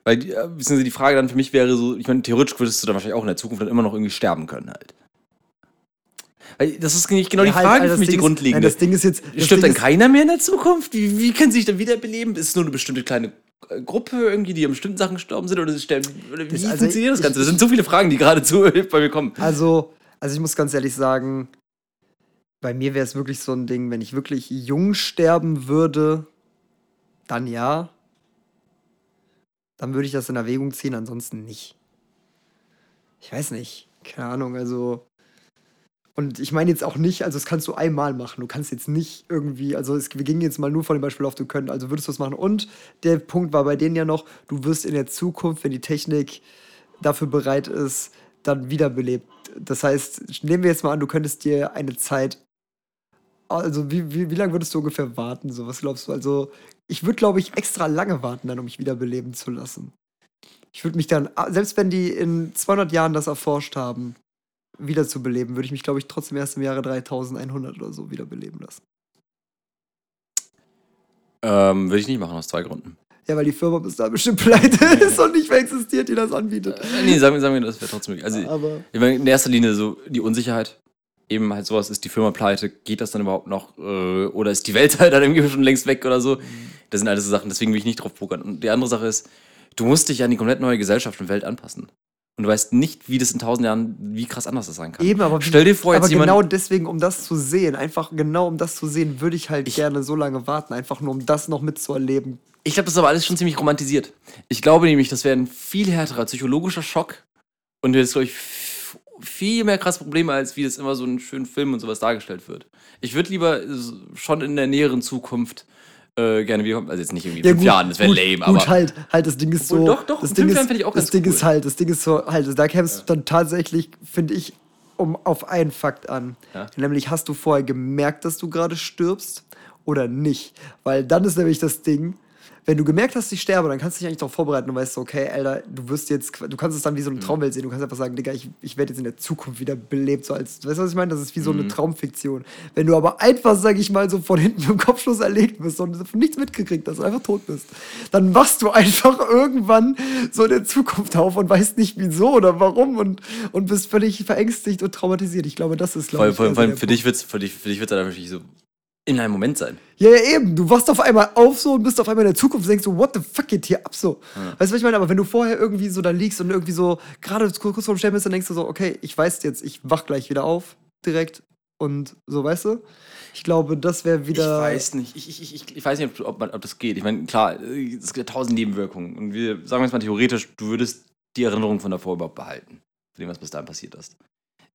Weil, äh, die Frage dann für mich wäre so, ich meine, theoretisch würdest du dann wahrscheinlich auch in der Zukunft dann immer noch irgendwie sterben können halt. Das ist nicht genau ja, die halt, Frage halt, für mich, die ist, grundlegende. Nein, das Ding ist jetzt. Stirbt dann keiner mehr in der Zukunft? Wie, wie können sie sich dann wiederbeleben? Ist es nur eine bestimmte kleine äh, Gruppe irgendwie, die an bestimmten Sachen gestorben sind? Oder, sterben, oder wie das, also funktioniert das Ganze? Das sind so viele Fragen, die geradezu [LAUGHS] bei mir kommen. Also, also ich muss ganz ehrlich sagen, bei mir wäre es wirklich so ein Ding, wenn ich wirklich jung sterben würde, dann ja. Dann würde ich das in Erwägung ziehen, ansonsten nicht. Ich weiß nicht. Keine Ahnung, also und ich meine jetzt auch nicht, also das kannst du einmal machen. Du kannst jetzt nicht irgendwie, also es, wir gingen jetzt mal nur von dem Beispiel auf, du können, also würdest du es machen. Und der Punkt war bei denen ja noch, du wirst in der Zukunft, wenn die Technik dafür bereit ist, dann wiederbelebt. Das heißt, nehmen wir jetzt mal an, du könntest dir eine Zeit, also wie, wie, wie lange würdest du ungefähr warten? So, was glaubst du? Also, ich würde, glaube ich, extra lange warten, dann, um mich wiederbeleben zu lassen. Ich würde mich dann, selbst wenn die in 200 Jahren das erforscht haben, wiederzubeleben, würde ich mich, glaube ich, trotzdem erst im Jahre 3100 oder so wiederbeleben lassen. Ähm, würde ich nicht machen, aus zwei Gründen. Ja, weil die Firma bis da bestimmt pleite [LAUGHS] ist und nicht mehr existiert, die das anbietet. Äh, nee, sagen wir, sagen wir das wäre trotzdem möglich. Also, Aber ich meine, in erster Linie so die Unsicherheit. Eben halt sowas, ist die Firma pleite, geht das dann überhaupt noch? Äh, oder ist die Welt [LAUGHS] halt dann irgendwie schon längst weg oder so? Das sind alles so Sachen, deswegen will ich nicht drauf pokern. Und die andere Sache ist, du musst dich an die komplett neue Gesellschaft und Welt anpassen und du weißt nicht, wie das in tausend Jahren, wie krass anders das sein kann. Eben, aber stell dir vor, jetzt aber genau deswegen, um das zu sehen, einfach genau um das zu sehen, würde ich halt ich, gerne so lange warten, einfach nur um das noch mitzuerleben. Ich glaube, das ist aber alles schon ziemlich romantisiert. Ich glaube nämlich, das wäre ein viel härterer psychologischer Schock und das ist, glaube ich, viel mehr krass Probleme, als wie das immer so in schönen Filmen und sowas dargestellt wird. Ich würde lieber schon in der näheren Zukunft äh, gerne wiederkommen. Also jetzt nicht irgendwie in ja, fünf gut, Jahren, das wäre lame, gut, aber. halt, halt, das Ding ist so. Doch, doch, das Ding ist, ich auch das Ding cool. ist halt, das Ding ist so, halt, da kämpfst ja. du dann tatsächlich, finde ich, um auf einen Fakt an. Ja. Nämlich hast du vorher gemerkt, dass du gerade stirbst oder nicht? Weil dann ist nämlich das Ding, wenn du gemerkt hast, ich sterbe, dann kannst du dich eigentlich darauf vorbereiten und weißt so, okay, Alter, du wirst jetzt, du kannst es dann wie so eine mhm. Traumwelt sehen. Du kannst einfach sagen, Digga, ich, ich werde jetzt in der Zukunft wieder belebt, so als, weißt du, was ich meine? Das ist wie so eine mhm. Traumfiktion. Wenn du aber einfach, sag ich mal, so von hinten im Kopfschuss erlegt bist und nichts mitgekriegt hast und einfach tot bist, dann wachst du einfach [LAUGHS] irgendwann so in der Zukunft auf und weißt nicht wieso oder warum und, und bist völlig verängstigt und traumatisiert. Ich glaube, das ist, glaube ich. Vor allem, für, für, dich wird es für dich, für dich wird's dann wirklich so in einem Moment sein. Ja, ja, eben. Du wachst auf einmal auf so und bist auf einmal in der Zukunft und denkst so, what the fuck geht hier ab so? Ja. Weißt du, was ich meine? Aber wenn du vorher irgendwie so da liegst und irgendwie so gerade kurz vorm Sterben bist, dann denkst du so, okay, ich weiß jetzt, ich wach gleich wieder auf, direkt und so, weißt du? Ich glaube, das wäre wieder. Ich weiß nicht. Ich, ich, ich, ich weiß nicht, ob, man, ob das geht. Ich meine, klar, es gibt tausend Nebenwirkungen. Und wir sagen jetzt mal theoretisch, du würdest die Erinnerung von davor überhaupt behalten. Von dem, was bis dahin passiert ist.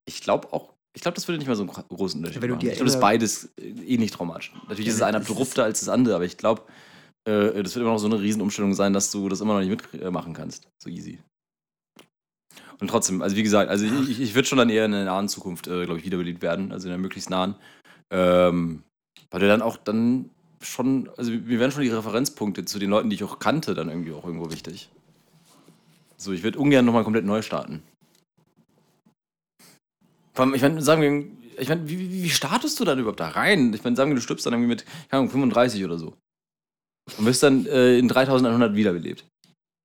Ich glaube auch Ich glaube, das würde nicht mal so einen gro- großen Unterschied Wenn du machen. dir Ich glaube, das ist immer- beides äh, ähnlich traumatisch. Natürlich ist es ist- abrupter als das andere, aber ich glaube, äh, das wird immer noch so eine Riesenumstellung sein, dass du das immer noch nicht mitmachen kannst. So easy. Und trotzdem, also wie gesagt, also ich, ich, ich würde schon dann eher in der nahen Zukunft, äh, glaube ich, wiederbelebt werden, also in der möglichst nahen. Ähm, weil du dann auch dann schon, also mir wären schon die Referenzpunkte zu den Leuten, die ich auch kannte, dann irgendwie auch irgendwo wichtig. So, ich würde ungern nochmal komplett neu starten. Vor allem, ich meine, sagen wir, ich meine, wie, wie, startest du dann überhaupt da rein? Ich meine, sagen wir, du stirbst dann irgendwie mit, keine Ahnung, 35 oder so. Und wirst dann äh, in 3100 wiederbelebt.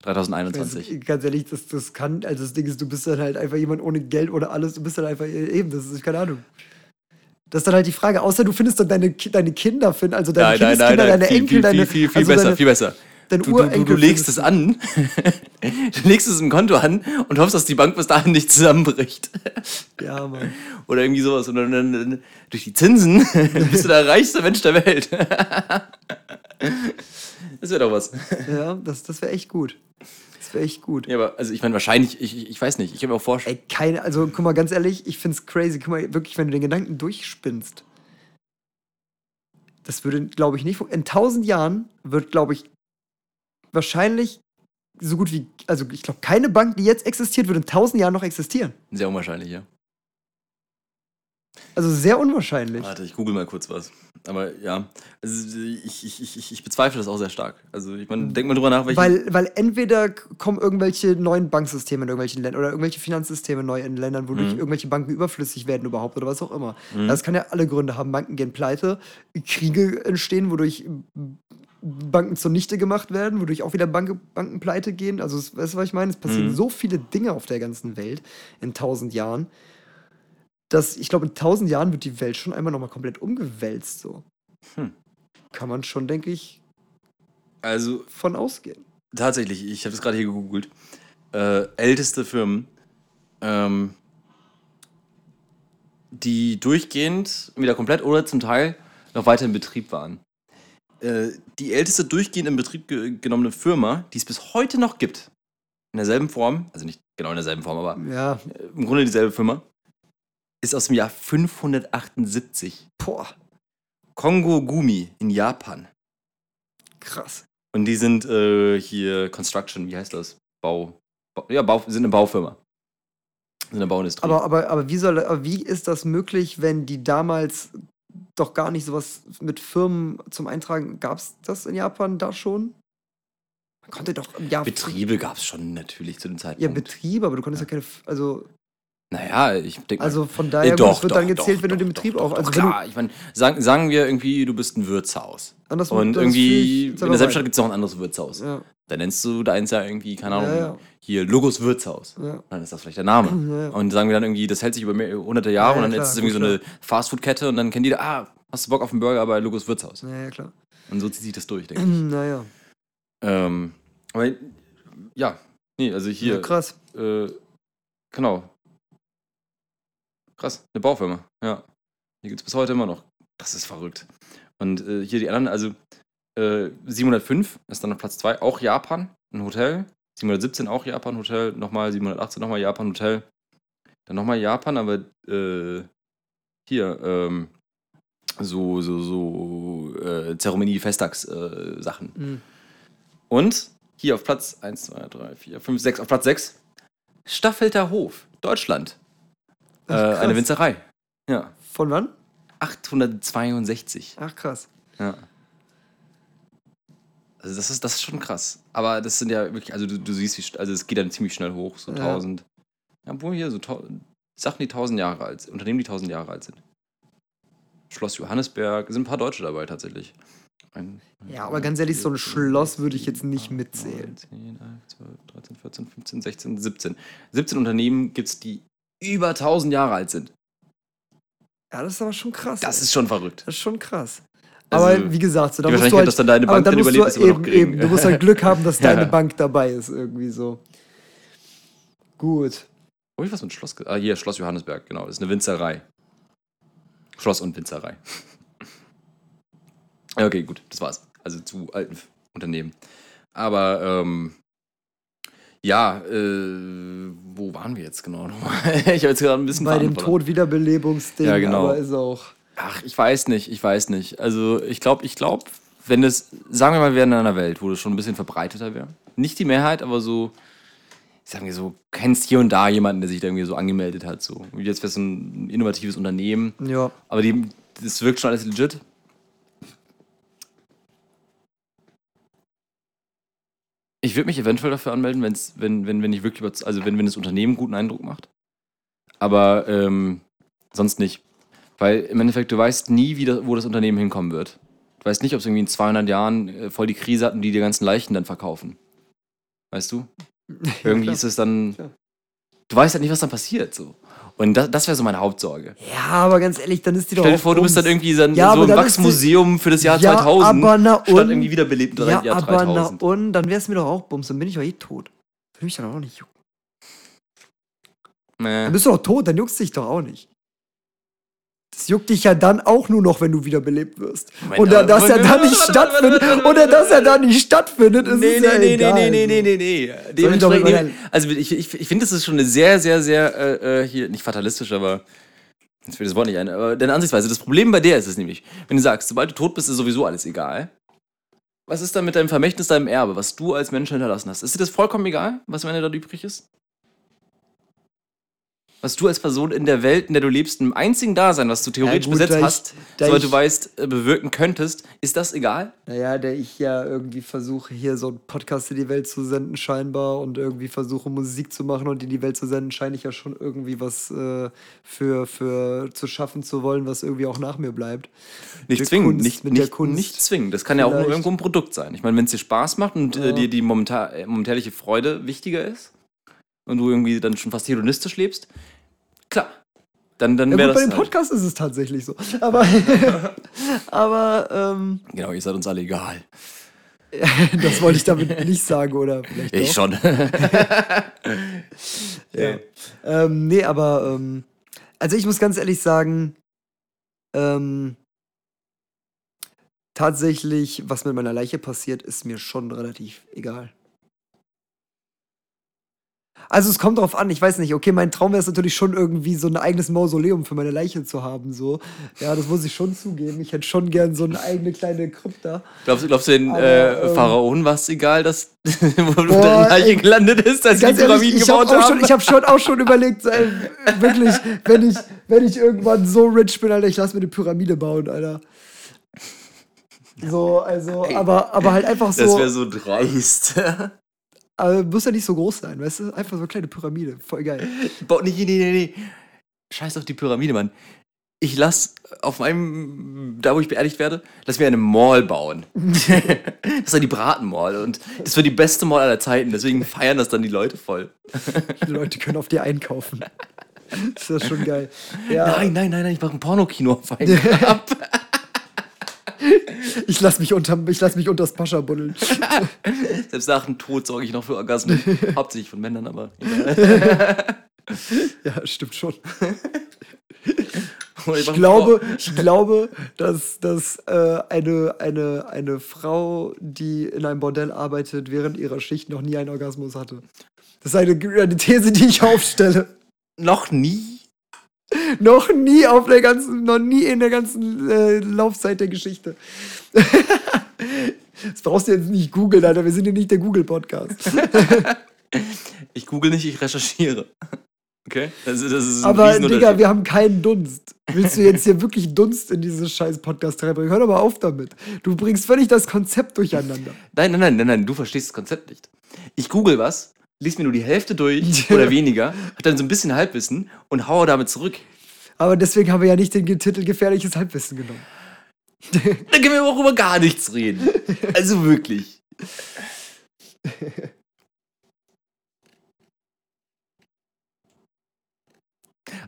3021. Also, ganz ehrlich, das, das kann, also das Ding ist, du bist dann halt einfach jemand ohne Geld oder alles, du bist dann einfach eben, das ist keine Ahnung. Das ist dann halt die Frage, außer du findest dann deine, deine Kinder finden, also deine Kindeskinder, deine viel, Enkel, viel, deine. viel, viel, viel also besser, deine, viel besser. Deine Du, du, du, Urenkel du legst es an, [LAUGHS] du legst es im Konto an und hoffst, dass die Bank bis dahin nicht zusammenbricht. du. Ja, Mann. Oder irgendwie sowas. Und dann, dann, dann durch die Zinsen [LAUGHS] bist du der reichste Mensch der Welt. [LAUGHS] das wäre doch was. Ja, das, das wäre echt gut. Das wäre echt gut. Ja, aber also ich meine, wahrscheinlich, ich, ich, weiß nicht, ich kann mir auch vorstellen. Ey, keine, also guck mal, ganz ehrlich, ich find's crazy. Guck mal, wirklich, wenn du den Gedanken durchspinnst. Das würde, glaube ich, nicht. In tausend Jahren wird, glaube ich, wahrscheinlich so gut wie, also ich glaube, keine Bank, die jetzt existiert, wird in tausend Jahren noch existieren. Sehr unwahrscheinlich, ja. Also sehr unwahrscheinlich. Warte, ich google mal kurz was. Aber ja, also ich, ich, ich, ich bezweifle das auch sehr stark. Also ich meine, denk mal drüber nach, welche. Weil, weil entweder kommen irgendwelche neuen Banksysteme in irgendwelchen Ländern oder irgendwelche Finanzsysteme neu in Ländern, wodurch Mhm. irgendwelche Banken überflüssig werden überhaupt oder was auch immer. Das kann ja alle Gründe haben. Banken gehen pleite, Kriege entstehen, wodurch Banken zunichte gemacht werden, wodurch auch wieder Banke, Banken pleite gehen. Also, weißt du, was ich meine? Es passieren Mhm. so viele Dinge auf der ganzen Welt in tausend Jahren, dass ich glaube, in tausend Jahren wird die Welt schon einmal nochmal komplett umgewälzt. So. Hm. Kann man schon, denke ich, also von ausgehen. tatsächlich, ich habe es gerade hier gegoogelt. Äh, älteste Firmen, ähm, die durchgehend, wieder komplett oder zum Teil, noch weiter in Betrieb waren. Äh, die älteste durchgehend in Betrieb ge genommene Firma, die es bis heute noch gibt, in derselben Form, also nicht genau in derselben Form, aber Ja, äh, im Grunde dieselbe Firma, ist aus dem Jahr 578. boah, Kongo Gumi in Japan. krass. Und die sind äh, hier Construction, wie heißt das? Bau. Bau ja, Bau, sind eine Baufirma. Sind eine Bauindustrie. Aber, aber, aber, wie soll, aber wie ist das möglich, wenn die damals doch gar nicht sowas mit Firmen zum Eintragen, gab es das in Japan da schon? Man konnte doch im Jahr. Betriebe gab es schon natürlich zu dem Ja, Zeitpunkt. Betriebe, aber du konntest ja, keine. F- Also, naja, ich denke also von daher, äh, gut, doch, es wird doch, dann gezählt, doch, wenn du den Betrieb doch, Also, klar, ich meine, sagen, sagen wir irgendwie, du bist ein Wirtshaus. Das, Und irgendwie, in selber derselben Stadt rein. gibt es noch ein anderes Wirtshaus. Ja, Da nennst du deins ja irgendwie, keine Ahnung, Ja, ja. hier Logos Wirtshaus. Dann ist das vielleicht der Name. [CLEARS THROAT] Und sagen wir dann irgendwie, das hält sich über mehr, hunderte Jahre Ja, ja, und dann klar, ist es irgendwie so eine Fastfood-Kette und dann kennen die da, ah, hast du Bock auf einen Burger bei Logos Wirtshaus. ja, ja, klar. Und so zieht sich das durch, denke [CLEARS THROAT] ich. Naja, Ähm, aber ja, nee, also hier, ja, krass. äh, genau. Krass, eine Baufirma, ja. Die gibt es bis heute immer noch. Das ist verrückt. Und äh, hier die anderen, also äh, 705 ist dann auf Platz 2, auch Japan, ein Hotel. 717 auch Japan, Hotel. Nochmal 718 nochmal Japan, Hotel. Dann nochmal Japan, aber äh, hier, ähm, so, so, so äh, Zeremonie, Festtags-Sachen. Mhm. Und hier auf Platz 1, 2, 3, 4, 5, 6, auf Platz 6, Staffelter Hof, Deutschland. Äh, Ach, krass. eine Winzerei. Ja. Von wann? 862. Ach, krass. Ja. Also das ist, das ist schon krass. Aber das sind ja wirklich, also du, du siehst, wie, also es geht dann ziemlich schnell hoch, so Ja. 1000. Ja, obwohl hier so Sachen, die 1000 Jahre alt sind, Unternehmen, die 1000 Jahre alt sind. Schloss Johannesberg, sind ein paar Deutsche dabei tatsächlich. Ein, Ja, aber ganz ehrlich, so ein Schloss würde ich jetzt nicht mitzählen. 10, 11, 12, 13, 14, 15, 16, 17. 17 Unternehmen gibt es, die über 1000 Jahre alt sind. Ja, das ist aber schon krass. Das ey. ist schon verrückt. Das ist schon krass. Also, aber wie gesagt, so, da musst du halt, dass dann deine Bank dann überlebt, du ist eben, eben, du musst halt [LAUGHS] Glück haben, dass Ja. deine Bank dabei ist, irgendwie so. Gut. Habe ich was mit Schloss? Ah, hier, Schloss Johannesberg, genau. Das ist eine Winzerei. Schloss und Winzerei. [LAUGHS] Okay, gut, das war's. Also zu alten Unternehmen. Aber, ähm, Ja, äh, wo waren wir jetzt genau nochmal? [LAUGHS] ich habe jetzt gerade ein bisschen Bei dem. Tod-Wiederbelebungsding, Ja, genau. aber ist auch. Ach, ich weiß nicht, ich weiß nicht. Also ich glaube, ich glaube, wenn es, sagen wir mal, wir wären in einer Welt, wo das schon ein bisschen verbreiteter wäre. Nicht die Mehrheit, aber so, sagen wir so, kennst hier und da jemanden, der sich da irgendwie so angemeldet hat. So. Wie jetzt wäre so ein innovatives Unternehmen. Ja. Aber die, das wirkt schon alles legit. Ich würde mich eventuell dafür anmelden, wenn's, wenn, wenn, wenn ich wirklich, also wenn, wenn das Unternehmen guten Eindruck macht. Aber ähm, sonst nicht. Weil im Endeffekt, du weißt nie, wie das, wo das Unternehmen hinkommen wird. Du weißt nicht, ob es irgendwie in 200 Jahren äh, voll die Krise hatten, die die ganzen Leichen dann verkaufen. Weißt du? Irgendwie klar. ist es dann. Du weißt halt nicht, was dann passiert. So. Und das, das wäre so meine Hauptsorge. Ja, aber ganz ehrlich, dann ist die doch. Stell dir vor, du bist dann irgendwie dann Ja, so im dann ist die- Wachsmuseum für das Jahr Ja, 2000. aber na statt und- irgendwie wiederbelebt Ja, Jahr aber na 3000. und, dann wär's mir doch auch Bums, dann bin ich doch eh tot. Würde mich dann auch nicht jucken. Dann Nee. bist du doch tot, dann juckt's dich doch auch nicht. Das juckt dich ja dann auch nur noch, wenn du wiederbelebt wirst. Da, aber- dass er dann nicht stattfindet, [LAUGHS] oder dass er dann nicht stattfindet, ist Nee, es nee, ja nee, egal. nee, nee, nee, nee, nee, Dementsprechend, also ich, ich, ich finde, das ist schon eine sehr, sehr, sehr, äh, äh, hier, nicht fatalistisch, aber jetzt fällt das Wort nicht ein, aber deine Ansichtsweise. Das Problem bei der ist es nämlich, wenn du sagst, sobald du tot bist, ist sowieso alles egal. Was ist dann mit deinem Vermächtnis, deinem Erbe, was du als Mensch hinterlassen hast? Ist dir das vollkommen egal, was am Ende dort übrig ist? Was du als Person in der Welt, in der du lebst, im einzigen Dasein, was du theoretisch gut, besetzt ich- hast, soweit du weißt, äh, bewirken könntest, ist das egal? Naja, der ich ja irgendwie versuche, hier so einen Podcast in die Welt zu senden, scheinbar, und irgendwie versuche, Musik zu machen und in die Welt zu senden, scheine ich ja schon irgendwie was äh, für, für zu schaffen zu wollen, was irgendwie auch nach mir bleibt. Nicht Mit zwingen, Kunst, nicht, mit der nicht, Kunst. nicht zwingen. Das kann ja auch nur Vielleicht. irgendwo ein Produkt sein. Ich meine, wenn es dir Spaß macht und äh, Ja. dir die momentan, äh, momentärliche Freude wichtiger ist und du irgendwie dann schon fast hedonistisch lebst, klar, dann, dann Ja, wäre gut, bei das dem halt. Podcast ist es tatsächlich so. Aber, [LAUGHS] aber ähm, Genau, ihr seid uns alle egal. [LAUGHS] das wollte ich damit nicht sagen, oder vielleicht Ich doch. schon. [LAUGHS] Ja. Ähm, nee, aber ähm, also ich muss ganz ehrlich sagen, ähm, tatsächlich, was mit meiner Leiche passiert, ist mir schon relativ egal. Also es kommt drauf an, ich weiß nicht, okay, mein Traum wäre es natürlich schon irgendwie so ein eigenes Mausoleum für meine Leiche zu haben, so. Ja, das muss ich schon zugeben. Ich hätte schon gern so eine eigene kleine Krypta. Glaubst, du- glaubst du den äh, ähm, Pharaonen war es egal, dass [LAUGHS] wo du deine Leiche gelandet ist, sie die ehrlich, Pyramiden ich gebaut habe auch, haben? schon- ich hab schon auch schon überlegt, äh, wirklich, wenn ich, wenn ich irgendwann so rich bin, Alter, ich lass mir eine Pyramide bauen, Alter. So, also, aber, aber halt einfach das so, wäre so dreist. [LAUGHS] aber muss ja nicht so groß sein, weißt du? Einfach so eine kleine Pyramide, voll geil. Baut nicht, nee, nee, nee. Scheiß auf die Pyramide, Mann. Ich lass auf meinem, da wo ich beerdigt werde, lass mir eine Mall bauen. [LAUGHS] das war die Bratenmall und das war die beste Mall aller Zeiten, deswegen feiern das dann die Leute voll. Die Leute können auf dir einkaufen. [LAUGHS] Ist das schon geil. Ja, Nein, nein, nein, nein, ich mache ein Pornokino auf einen Grab. [LAUGHS] ich lass mich unter, ich lass mich unters Pascha buddeln. [LAUGHS] Selbst nach dem Tod sorge ich noch für Orgasmen. [LAUGHS] Hauptsächlich von Männern, aber. [LAUGHS] Ja, stimmt schon. Ich glaube, ich glaube, dass, dass äh, eine, eine, eine Frau, die in einem Bordell arbeitet, während ihrer Schicht noch nie einen Orgasmus hatte. Das ist eine, eine These, die ich aufstelle. Noch nie? Noch nie auf der ganzen, noch nie in der ganzen äh, Laufzeit der Geschichte. [LAUGHS] Das brauchst du jetzt nicht googeln, Alter. Wir sind hier nicht der Google-Podcast. [LAUGHS] Ich google nicht, ich recherchiere. Okay? Das, ist- das ist Aber, Digga, wir haben keinen Dunst. Willst du jetzt hier wirklich Dunst in dieses scheiß Podcast reinbringen? Hör doch mal auf damit. Du bringst völlig das Konzept durcheinander. Nein, nein, nein, nein, nein, du verstehst das Konzept nicht. Ich google was, lies mir nur die Hälfte durch [LAUGHS] oder weniger, hab dann so ein bisschen Halbwissen und haue damit zurück. Aber deswegen haben wir ja nicht den Titel Gefährliches Halbwissen genommen. Dann können wir auch über gar nichts reden. [LAUGHS] Also wirklich.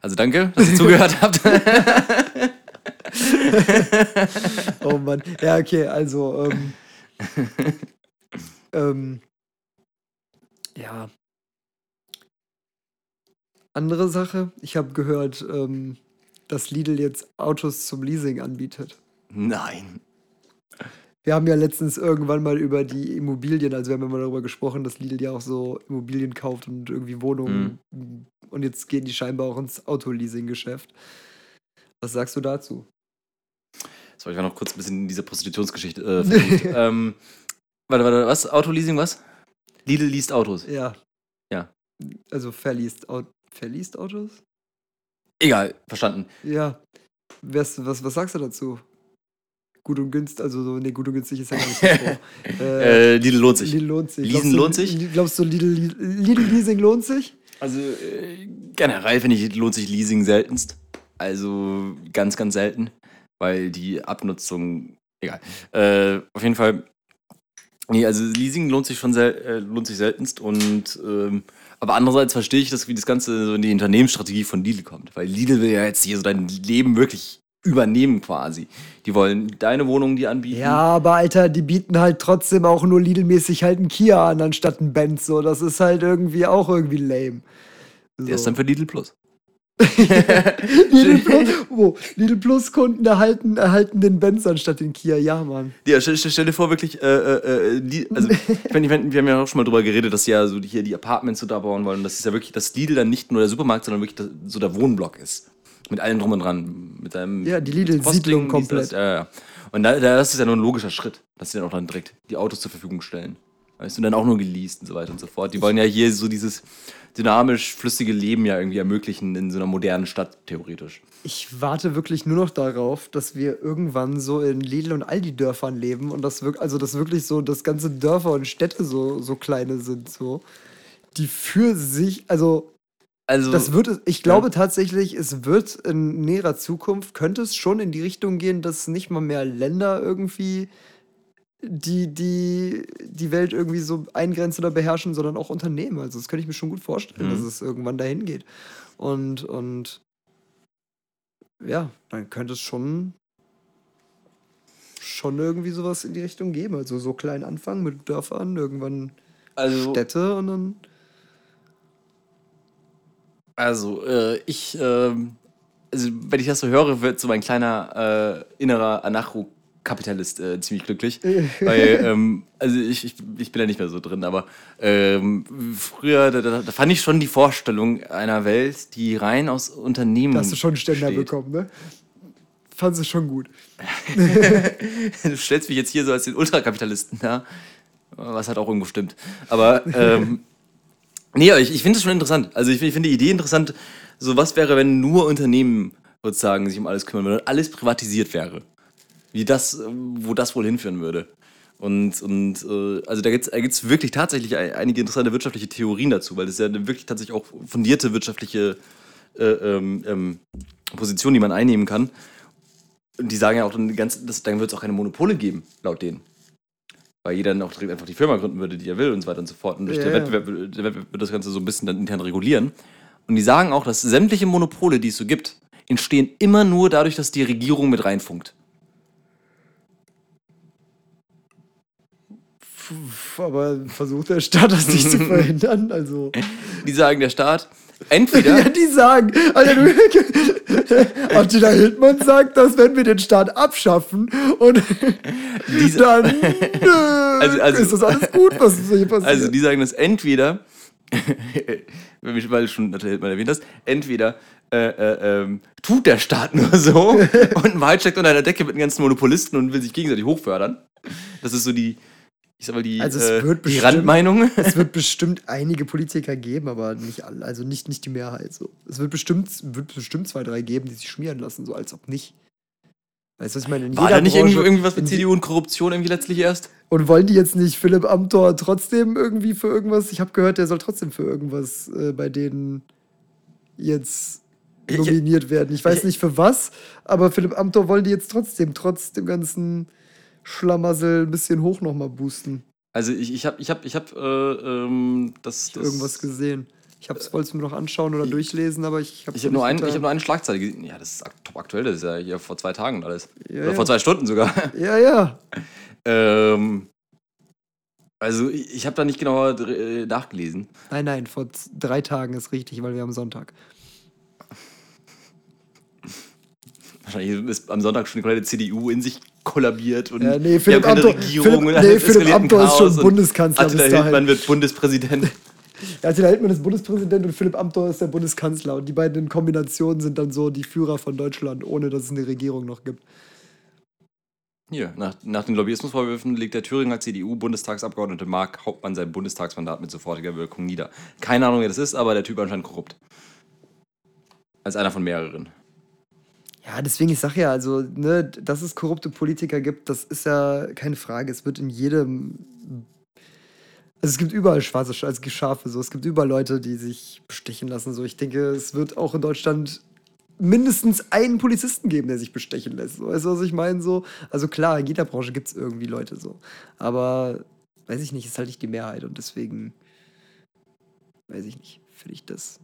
Also danke, dass ihr zugehört habt. [LAUGHS] Oh Mann. Ja, okay, also, ähm, ähm, ja. Andere Sache, ich habe gehört, ähm, dass Lidl jetzt Autos zum Leasing anbietet. Nein. Wir haben ja letztens irgendwann mal über die Immobilien, also wir haben ja mal darüber gesprochen, dass Lidl ja auch so Immobilien kauft und irgendwie Wohnungen. Und jetzt gehen die scheinbar auch ins Autoleasing-Geschäft. Was sagst du dazu? So, ich war noch kurz ein bisschen in dieser Prostitutionsgeschichte äh, [LAUGHS] ähm, warte, warte, was? Autoleasing, was? Lidl liest Autos. Ja. Ja. Also verliest, Au verliest Autos? Egal, verstanden. Ja. Was, was, was sagst du dazu? Gut und günstig, also so, nee, gut und günstig ist ja gar nicht das [LAUGHS] Wort. Äh, Lidl lohnt sich. Lidl lohnt sich. Leasen du, lohnt sich? Glaubst du, Lidl, Lidl Leasing lohnt sich? Also äh, generell finde ich, lohnt sich Leasing seltenst. Also ganz, ganz selten, weil die Abnutzung, egal. Äh, auf jeden Fall, nee, also Leasing lohnt sich schon sel äh, lohnt sich seltenst und ähm, aber andererseits verstehe ich das, wie das Ganze so in die Unternehmensstrategie von Lidl kommt, weil Lidl will ja jetzt hier so dein Leben wirklich übernehmen quasi. Die wollen deine Wohnung die anbieten. Ja, aber Alter, die bieten halt trotzdem auch nur Lidl-mäßig halt einen Kia an, anstatt einen Benz. So, das ist halt irgendwie auch irgendwie lame. So. Der ist dann für Lidl Plus. [LAUGHS] Lidl Plus, oh, Lidl Plus Kunden erhalten, erhalten den Benz anstatt den Kia. Ja, Mann. Ja, stell, stell, dir vor, wirklich, äh, äh, äh, die, also, ich meine, ich mein, wir haben ja auch schon mal drüber geredet, dass sie ja so hier die Apartments so da bauen wollen. Das ist ja wirklich, dass Lidl dann nicht nur der Supermarkt, sondern wirklich das, so der Wohnblock ist. Mit allem drum und dran. Mit einem Ja, die Lidl-Siedlung komplett. Das, ja, ja. Und da, da, das ist ja nur ein logischer Schritt, dass sie dann auch dann direkt die Autos zur Verfügung stellen. Weißt du, und dann auch nur geleast und so weiter und so fort. Die wollen ja hier so dieses dynamisch flüssige Leben ja irgendwie ermöglichen in so einer modernen Stadt, theoretisch. Ich warte wirklich nur noch darauf, dass wir irgendwann so in Lidl- und Aldi-Dörfern leben und das wirklich, also dass wirklich so das ganze Dörfer und Städte so, so kleine sind, so. Die für sich, also Also, Das wird, ich glaube tatsächlich, es wird in näherer Zukunft, könnte es schon in die Richtung gehen, dass nicht mal mehr Länder irgendwie die, die, die Welt irgendwie so eingrenzen oder beherrschen, sondern auch Unternehmen. Also das könnte ich mir schon gut vorstellen, Mhm. dass es irgendwann dahin geht. Und, und ja, dann könnte es schon, schon irgendwie sowas in die Richtung geben. Also so klein anfangen mit Dörfern, irgendwann also, Städte und dann. Also, äh, ich, ähm, also, wenn ich das so höre, wird so mein kleiner äh, innerer Anarcho-Kapitalist äh, ziemlich glücklich. [LAUGHS] weil, ähm, also, ich, ich, ich bin da nicht mehr so drin, aber ähm, früher, da, da, da fand ich schon die Vorstellung einer Welt, die rein aus Unternehmen. Da hast du schon einen Ständer besteht. bekommen, ne? Fand sie schon gut. [LAUGHS] Du stellst mich jetzt hier so als den Ultrakapitalisten da, was halt auch irgendwo stimmt. Aber ähm, [LAUGHS] nee, ich, ich finde es schon interessant. Also ich, ich finde die Idee interessant. So was wäre, wenn nur Unternehmen sozusagen sich um alles kümmern würden und alles privatisiert wäre. Wie das, äh, wo das wohl hinführen würde. Und, und äh, also da gibt es da gibt's wirklich tatsächlich ein- einige interessante wirtschaftliche Theorien dazu, weil das ist ja eine wirklich tatsächlich auch fundierte wirtschaftliche äh, ähm, ähm, Position, die man einnehmen kann. Und die sagen ja auch, dann, dann wird es auch keine Monopole geben, laut denen. Weil jeder dann auch direkt einfach die Firma gründen würde, die er will und so weiter und so fort. Und durch Ja, den. Wettbewerb, der Wettbewerb wird das Ganze so ein bisschen dann intern regulieren. Und die sagen auch, dass sämtliche Monopole, die es so gibt, entstehen immer nur dadurch, dass die Regierung mit reinfunkt. Aber versucht der Staat das nicht zu [LAUGHS] verhindern. Also. Die sagen, der Staat, entweder. [LAUGHS] Ja, die sagen, Alter, du, [LAUGHS] Attila Hildmann sagt das, wenn wir den Staat abschaffen und Diese- dann äh, Also- also- ist das alles gut, was hier passiert. Also die sagen das entweder, wenn du schon natürlich mal erwähnt hast, entweder äh, äh, ähm, tut der Staat nur so und in Wahrheit steckt unter einer Decke mit den ganzen Monopolisten und will sich gegenseitig hochfördern. Das ist so die, ich sag mal, die, Also es äh, wird die bestimmt- Randmeinung. es wird [LAUGHS] bestimmt einige Politiker geben, aber nicht alle, also nicht, nicht die Mehrheit. So. Es wird bestimmt, wird bestimmt zwei, drei geben, die sich schmieren lassen, so als ob nicht. Weißt du, was ich meine? In War da nicht Branche- irgendwie, irgendwie was mit CDU und Korruption irgendwie letztlich erst? Und wollen die jetzt nicht Philipp Amthor trotzdem irgendwie für irgendwas? Ich habe gehört, der soll trotzdem für irgendwas äh, bei denen jetzt nominiert werden. Ich weiß ich- nicht für was, aber Philipp Amthor wollen die jetzt trotzdem, trotz dem ganzen Schlamassel, ein bisschen hoch nochmal boosten. Also ich, ich habe ich hab, ich hab, äh, ähm, das, das Irgendwas gesehen. Ich hab's, wollte es mir noch anschauen oder durchlesen, aber ich habe Ich habe nur, ein, ich hab nur eine Schlagzeile gesehen. Ja, das ist top aktuell, das ist ja hier vor zwei Tagen und alles. Ja, Oder ja. vor zwei Stunden sogar. [LAUGHS] Ja, ja. ähm, also ich, ich habe da nicht genauer äh, nachgelesen. Nein, nein, vor drei Tagen ist richtig, weil wir haben Sonntag. Wahrscheinlich ist am Sonntag schon die komplette CDU in sich kollabiert und Ja, nee, wir Philipp keine Amthor- Regierung Philipp- nee, Philipp Amthor ist schon Bundeskanzler Attila. Hildmann wird Bundespräsident. Attila Hildmann ist Bundespräsident und Philipp Amthor ist der Bundeskanzler. Und die beiden in Kombination sind dann so die Führer von Deutschland, ohne dass es eine Regierung noch gibt. Hier, nach, nach den Lobbyismusvorwürfen legt der Thüringer CDU-Bundestagsabgeordnete Mark Hauptmann sein Bundestagsmandat mit sofortiger Wirkung nieder. Keine Ahnung, wer das ist, aber der Typ anscheinend korrupt. Als einer von mehreren. Ja, deswegen, ich sag ja, also, ne, dass es korrupte Politiker gibt, das ist ja keine Frage. Es wird in jedem. Also es gibt überall schwarze Sch- also Schafe, so. Es gibt überall Leute, die sich bestechen lassen. So. Ich denke, es wird auch in Deutschland mindestens einen Polizisten geben, der sich bestechen lässt. So. Weißt du, was ich meine? So? Also klar, in jeder Branche gibt es irgendwie Leute so. Aber weiß ich nicht, ist halt nicht die Mehrheit und deswegen weiß ich nicht, finde ich das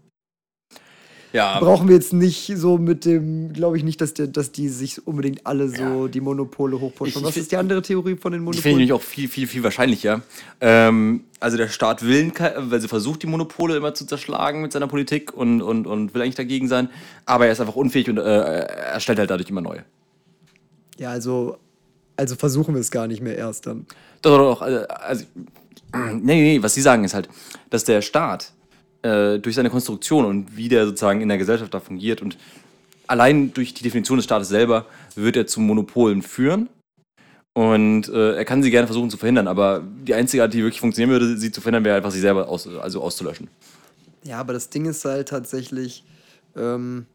Ja, brauchen wir jetzt nicht so mit dem, glaube ich nicht, dass, der, dass die sich unbedingt alle so die Monopole hochpushen. Was ist die andere Theorie von den Die finde ich Monopolen? auch viel, viel, viel wahrscheinlicher. Ähm, also der Staat will, weil sie versucht, die Monopole immer zu zerschlagen mit seiner Politik und, und, und will eigentlich dagegen sein, aber er ist einfach unfähig und äh, er erstellt halt dadurch immer neue. Ja, also, also versuchen wir es gar nicht mehr erst dann. Doch, doch, doch. äh, Also, [CLEARS THROAT] nee, nee, nee, was sie sagen ist halt, dass der Staat äh, durch seine Konstruktion und wie der sozusagen in der Gesellschaft da fungiert und allein durch die Definition des Staates selber wird er zu Monopolen führen. Und äh, er kann sie gerne versuchen zu verhindern, aber die einzige Art, die wirklich funktionieren würde, sie zu verhindern, wäre einfach, sie selber aus, also auszulöschen. Ja, aber das Ding ist halt tatsächlich, ähm,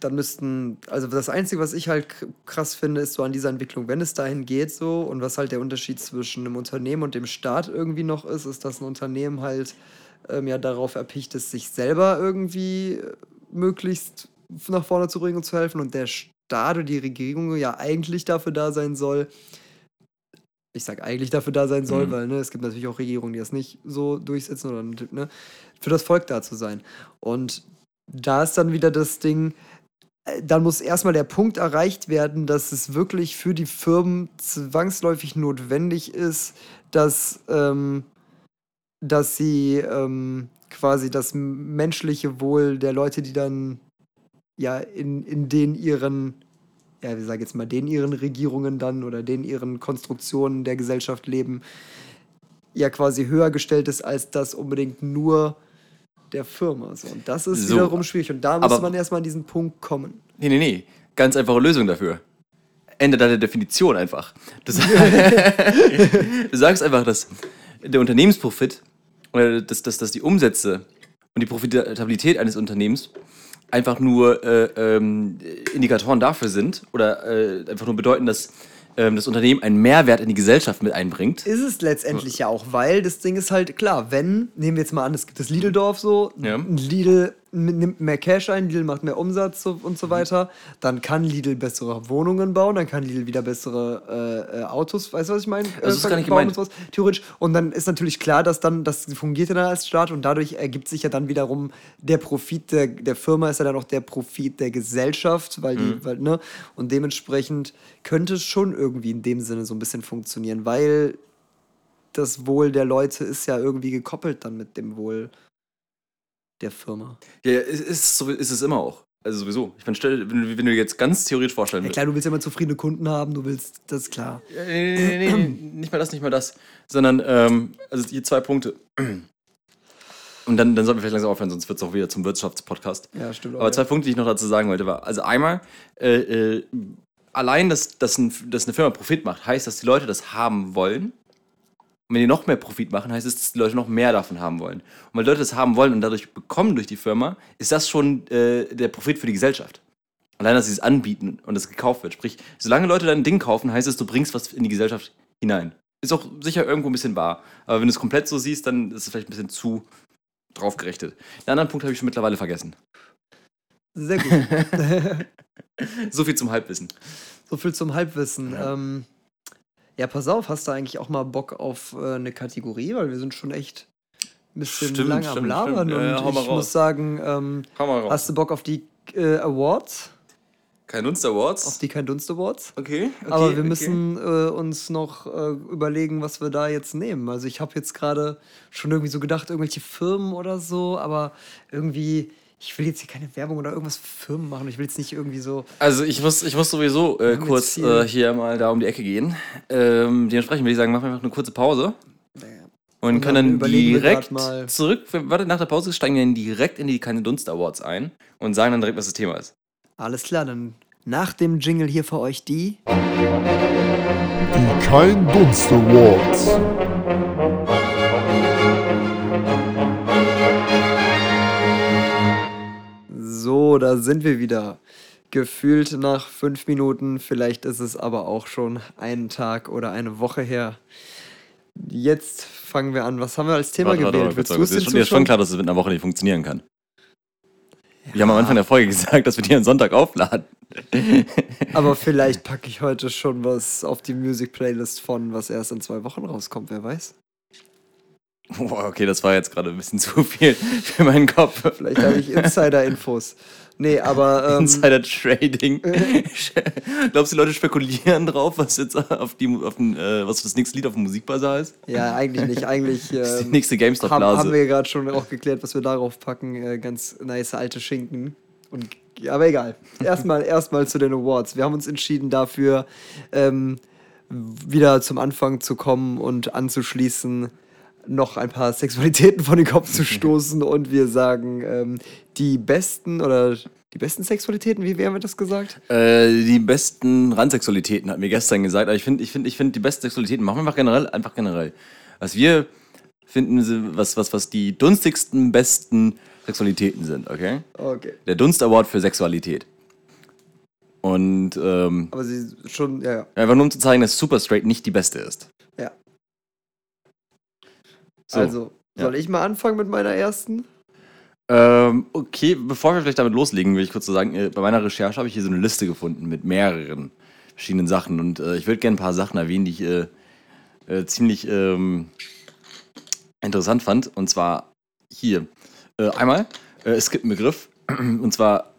dann müssten, also das Einzige, was ich halt krass finde, ist so an dieser Entwicklung, wenn es dahin geht so und was halt der Unterschied zwischen einem Unternehmen und dem Staat irgendwie noch ist, ist, dass ein Unternehmen halt ähm, ja darauf erpicht ist, sich selber irgendwie äh, möglichst nach vorne zu bringen und zu helfen und der Staat oder die Regierung ja eigentlich dafür da sein soll, ich sag eigentlich dafür da sein soll, Mhm. weil ne, es gibt natürlich auch Regierungen, die das nicht so durchsetzen oder ne, für das Volk da zu sein. Und da ist dann wieder das Ding, äh, dann muss erstmal der Punkt erreicht werden, dass es wirklich für die Firmen zwangsläufig notwendig ist, dass, ähm, dass sie ähm, quasi das menschliche Wohl der Leute, die dann ja in, in den ihren, ja, wir sagen jetzt mal, den ihren Regierungen dann oder den ihren Konstruktionen der Gesellschaft leben, ja quasi höher gestellt ist als das unbedingt nur der Firma. So. Und das ist So, wiederum schwierig. Und da muss man erstmal an diesen Punkt kommen. Nee, nee, nee. Ganz einfache Lösung dafür. Ende deiner Definition einfach. [LAUGHS] [LAUGHS] Du sagst einfach, dass der Unternehmensprofit dass, dass, dass die Umsätze und die Profitabilität eines Unternehmens einfach nur äh, ähm, Indikatoren dafür sind oder äh, einfach nur bedeuten, dass ähm, das Unternehmen einen Mehrwert in die Gesellschaft mit einbringt. Ist es letztendlich ja auch, weil das Ding ist halt klar, wenn, nehmen wir jetzt mal an, es gibt das Lidl-Dorf so, Ja. Lidl nimmt mehr Cash ein, Lidl macht mehr Umsatz und so weiter, dann kann Lidl bessere Wohnungen bauen, dann kann Lidl wieder bessere äh, äh, Autos, weißt du, was ich meine? Also das ist gar nicht gemeint. und sowas, theoretisch. Und dann ist natürlich klar, dass dann, das fungiert ja dann als Staat und dadurch ergibt sich ja dann wiederum der Profit der, der Firma, ist ja dann auch der Profit der Gesellschaft, weil die, Mhm. weil, ne? Und dementsprechend könnte es schon irgendwie in dem Sinne so ein bisschen funktionieren, weil das Wohl der Leute ist ja irgendwie gekoppelt dann mit dem Wohl der Firma. Ja, ist, ist, so, ist es immer auch. Also sowieso. Ich meine, stell- wenn, du- wenn du jetzt ganz theoretisch vorstellen Ja klar, du willst ja immer zufriedene Kunden haben, du willst, das ist klar. Ja, Nee, nee, nee, nee, [CLEARS THROAT] nicht mal das, nicht mal das. Sondern, ähm, also hier zwei Punkte. [CLEARS THROAT] Und dann, dann sollten wir vielleicht langsam aufhören, sonst wird es auch wieder zum Wirtschaftspodcast. Ja, stimmt. Aber zwei Punkte, die ich noch dazu sagen wollte, war, also einmal, äh, äh, allein, dass, dass, ein, dass eine Firma Profit macht, heißt, dass die Leute das haben wollen. Und wenn die noch mehr Profit machen, heißt es, dass die Leute noch mehr davon haben wollen. Und weil Leute das haben wollen und dadurch bekommen durch die Firma, ist das schon äh, der Profit für die Gesellschaft. Allein, dass sie es anbieten und es gekauft wird. Sprich, solange Leute dein Ding kaufen, heißt es, du bringst was in die Gesellschaft hinein. Ist auch sicher irgendwo ein bisschen wahr. Aber wenn du es komplett so siehst, dann ist es vielleicht ein bisschen zu drauf gerichtet. Den anderen Punkt habe ich schon mittlerweile vergessen. Sehr gut. [LAUGHS] So viel zum Halbwissen. so viel zum Halbwissen. Ja. Ähm, ja, pass auf, hast du eigentlich auch mal Bock auf äh, eine Kategorie? Weil wir sind schon echt ein bisschen Stimmt, lang am stimmt, Labern. stimmt. Ja, ja, und mal ich muss sagen, ähm, hast du Bock auf die äh, Awards? Kein Dunst Awards. Auf die Kein Dunst Awards? Okay, okay. Aber wir okay. müssen äh, uns noch äh, überlegen, was wir da jetzt nehmen. Also ich habe jetzt gerade schon irgendwie so gedacht, irgendwelche Firmen oder so, aber irgendwie, Ich will jetzt hier keine Werbung oder irgendwas für Firmen machen. Ich will jetzt nicht irgendwie so. Also ich muss, ich muss sowieso äh, kurz äh, hier mal da um die Ecke gehen. Ähm, dementsprechend würde ich sagen, machen wir einfach eine kurze Pause. Und, Und können dann direkt zurück, warte, nach der Pause steigen wir dann direkt in die Keine Dunst Awards ein und sagen dann direkt, was das Thema ist. Alles klar, dann nach dem Jingle hier für euch die. Die Kein Dunst Awards. So, da sind wir wieder. Gefühlt nach fünf Minuten, vielleicht ist es aber auch schon einen Tag oder eine Woche her. Jetzt fangen wir an. Was haben wir als Thema Warte, warte, gewählt? warte, Willst kurz, du es ist schon, mir ist schon klar, dass es mit einer Woche nicht funktionieren kann. Wir haben am Anfang der Folge gesagt, dass wir die am Sonntag aufladen. Aber vielleicht packe ich heute schon was auf die Music-Playlist von, was erst in zwei Wochen rauskommt, wer weiß. Boah, okay, das war jetzt gerade ein bisschen zu viel für meinen Kopf. Vielleicht habe ich Insider-Infos. Nee, aber. Ähm, Insider Trading. [LAUGHS] Glaubst du, die Leute spekulieren drauf, was jetzt auf, die, auf den, äh, was das nächste Lied auf dem Musikbazar ist? ja, eigentlich nicht. Eigentlich. [LAUGHS] Das ist die Ähm, nächste haben, GameStop-Blase. haben wir gerade schon auch geklärt, was wir darauf packen. Äh, ganz nice alte Schinken. Und, aber egal. Erstmal [LAUGHS] erstmal zu den Awards. Wir haben uns entschieden dafür, ähm, wieder zum Anfang zu kommen und anzuschließen, noch ein paar Sexualitäten von den Kopf zu stoßen. [LAUGHS] Und wir sagen, ähm, die besten oder die besten Sexualitäten, wie, wie haben wir das gesagt? Äh, die besten Randsexualitäten hat mir gestern gesagt. Aber ich finde, ich finde, ich finde, die besten Sexualitäten machen wir einfach generell, einfach generell. Was wir finden, was, was, was die dunstigsten, besten Sexualitäten sind, okay? Okay. Der Dunst Award für Sexualität. Und ähm, Aber sie schon, ja, ja. einfach nur um zu zeigen, dass Super Straight nicht die beste ist. So. Also, Ja. soll ich mal anfangen mit meiner ersten? Ähm, okay, bevor wir vielleicht damit loslegen, will ich kurz so sagen, äh, bei meiner Recherche habe ich hier so eine Liste gefunden mit mehreren verschiedenen Sachen und äh, ich würde gerne ein paar Sachen erwähnen, die ich äh, äh, ziemlich ähm, interessant fand. Und zwar hier. Äh, einmal, äh, es gibt einen Begriff, [CLEARS THROAT] und zwar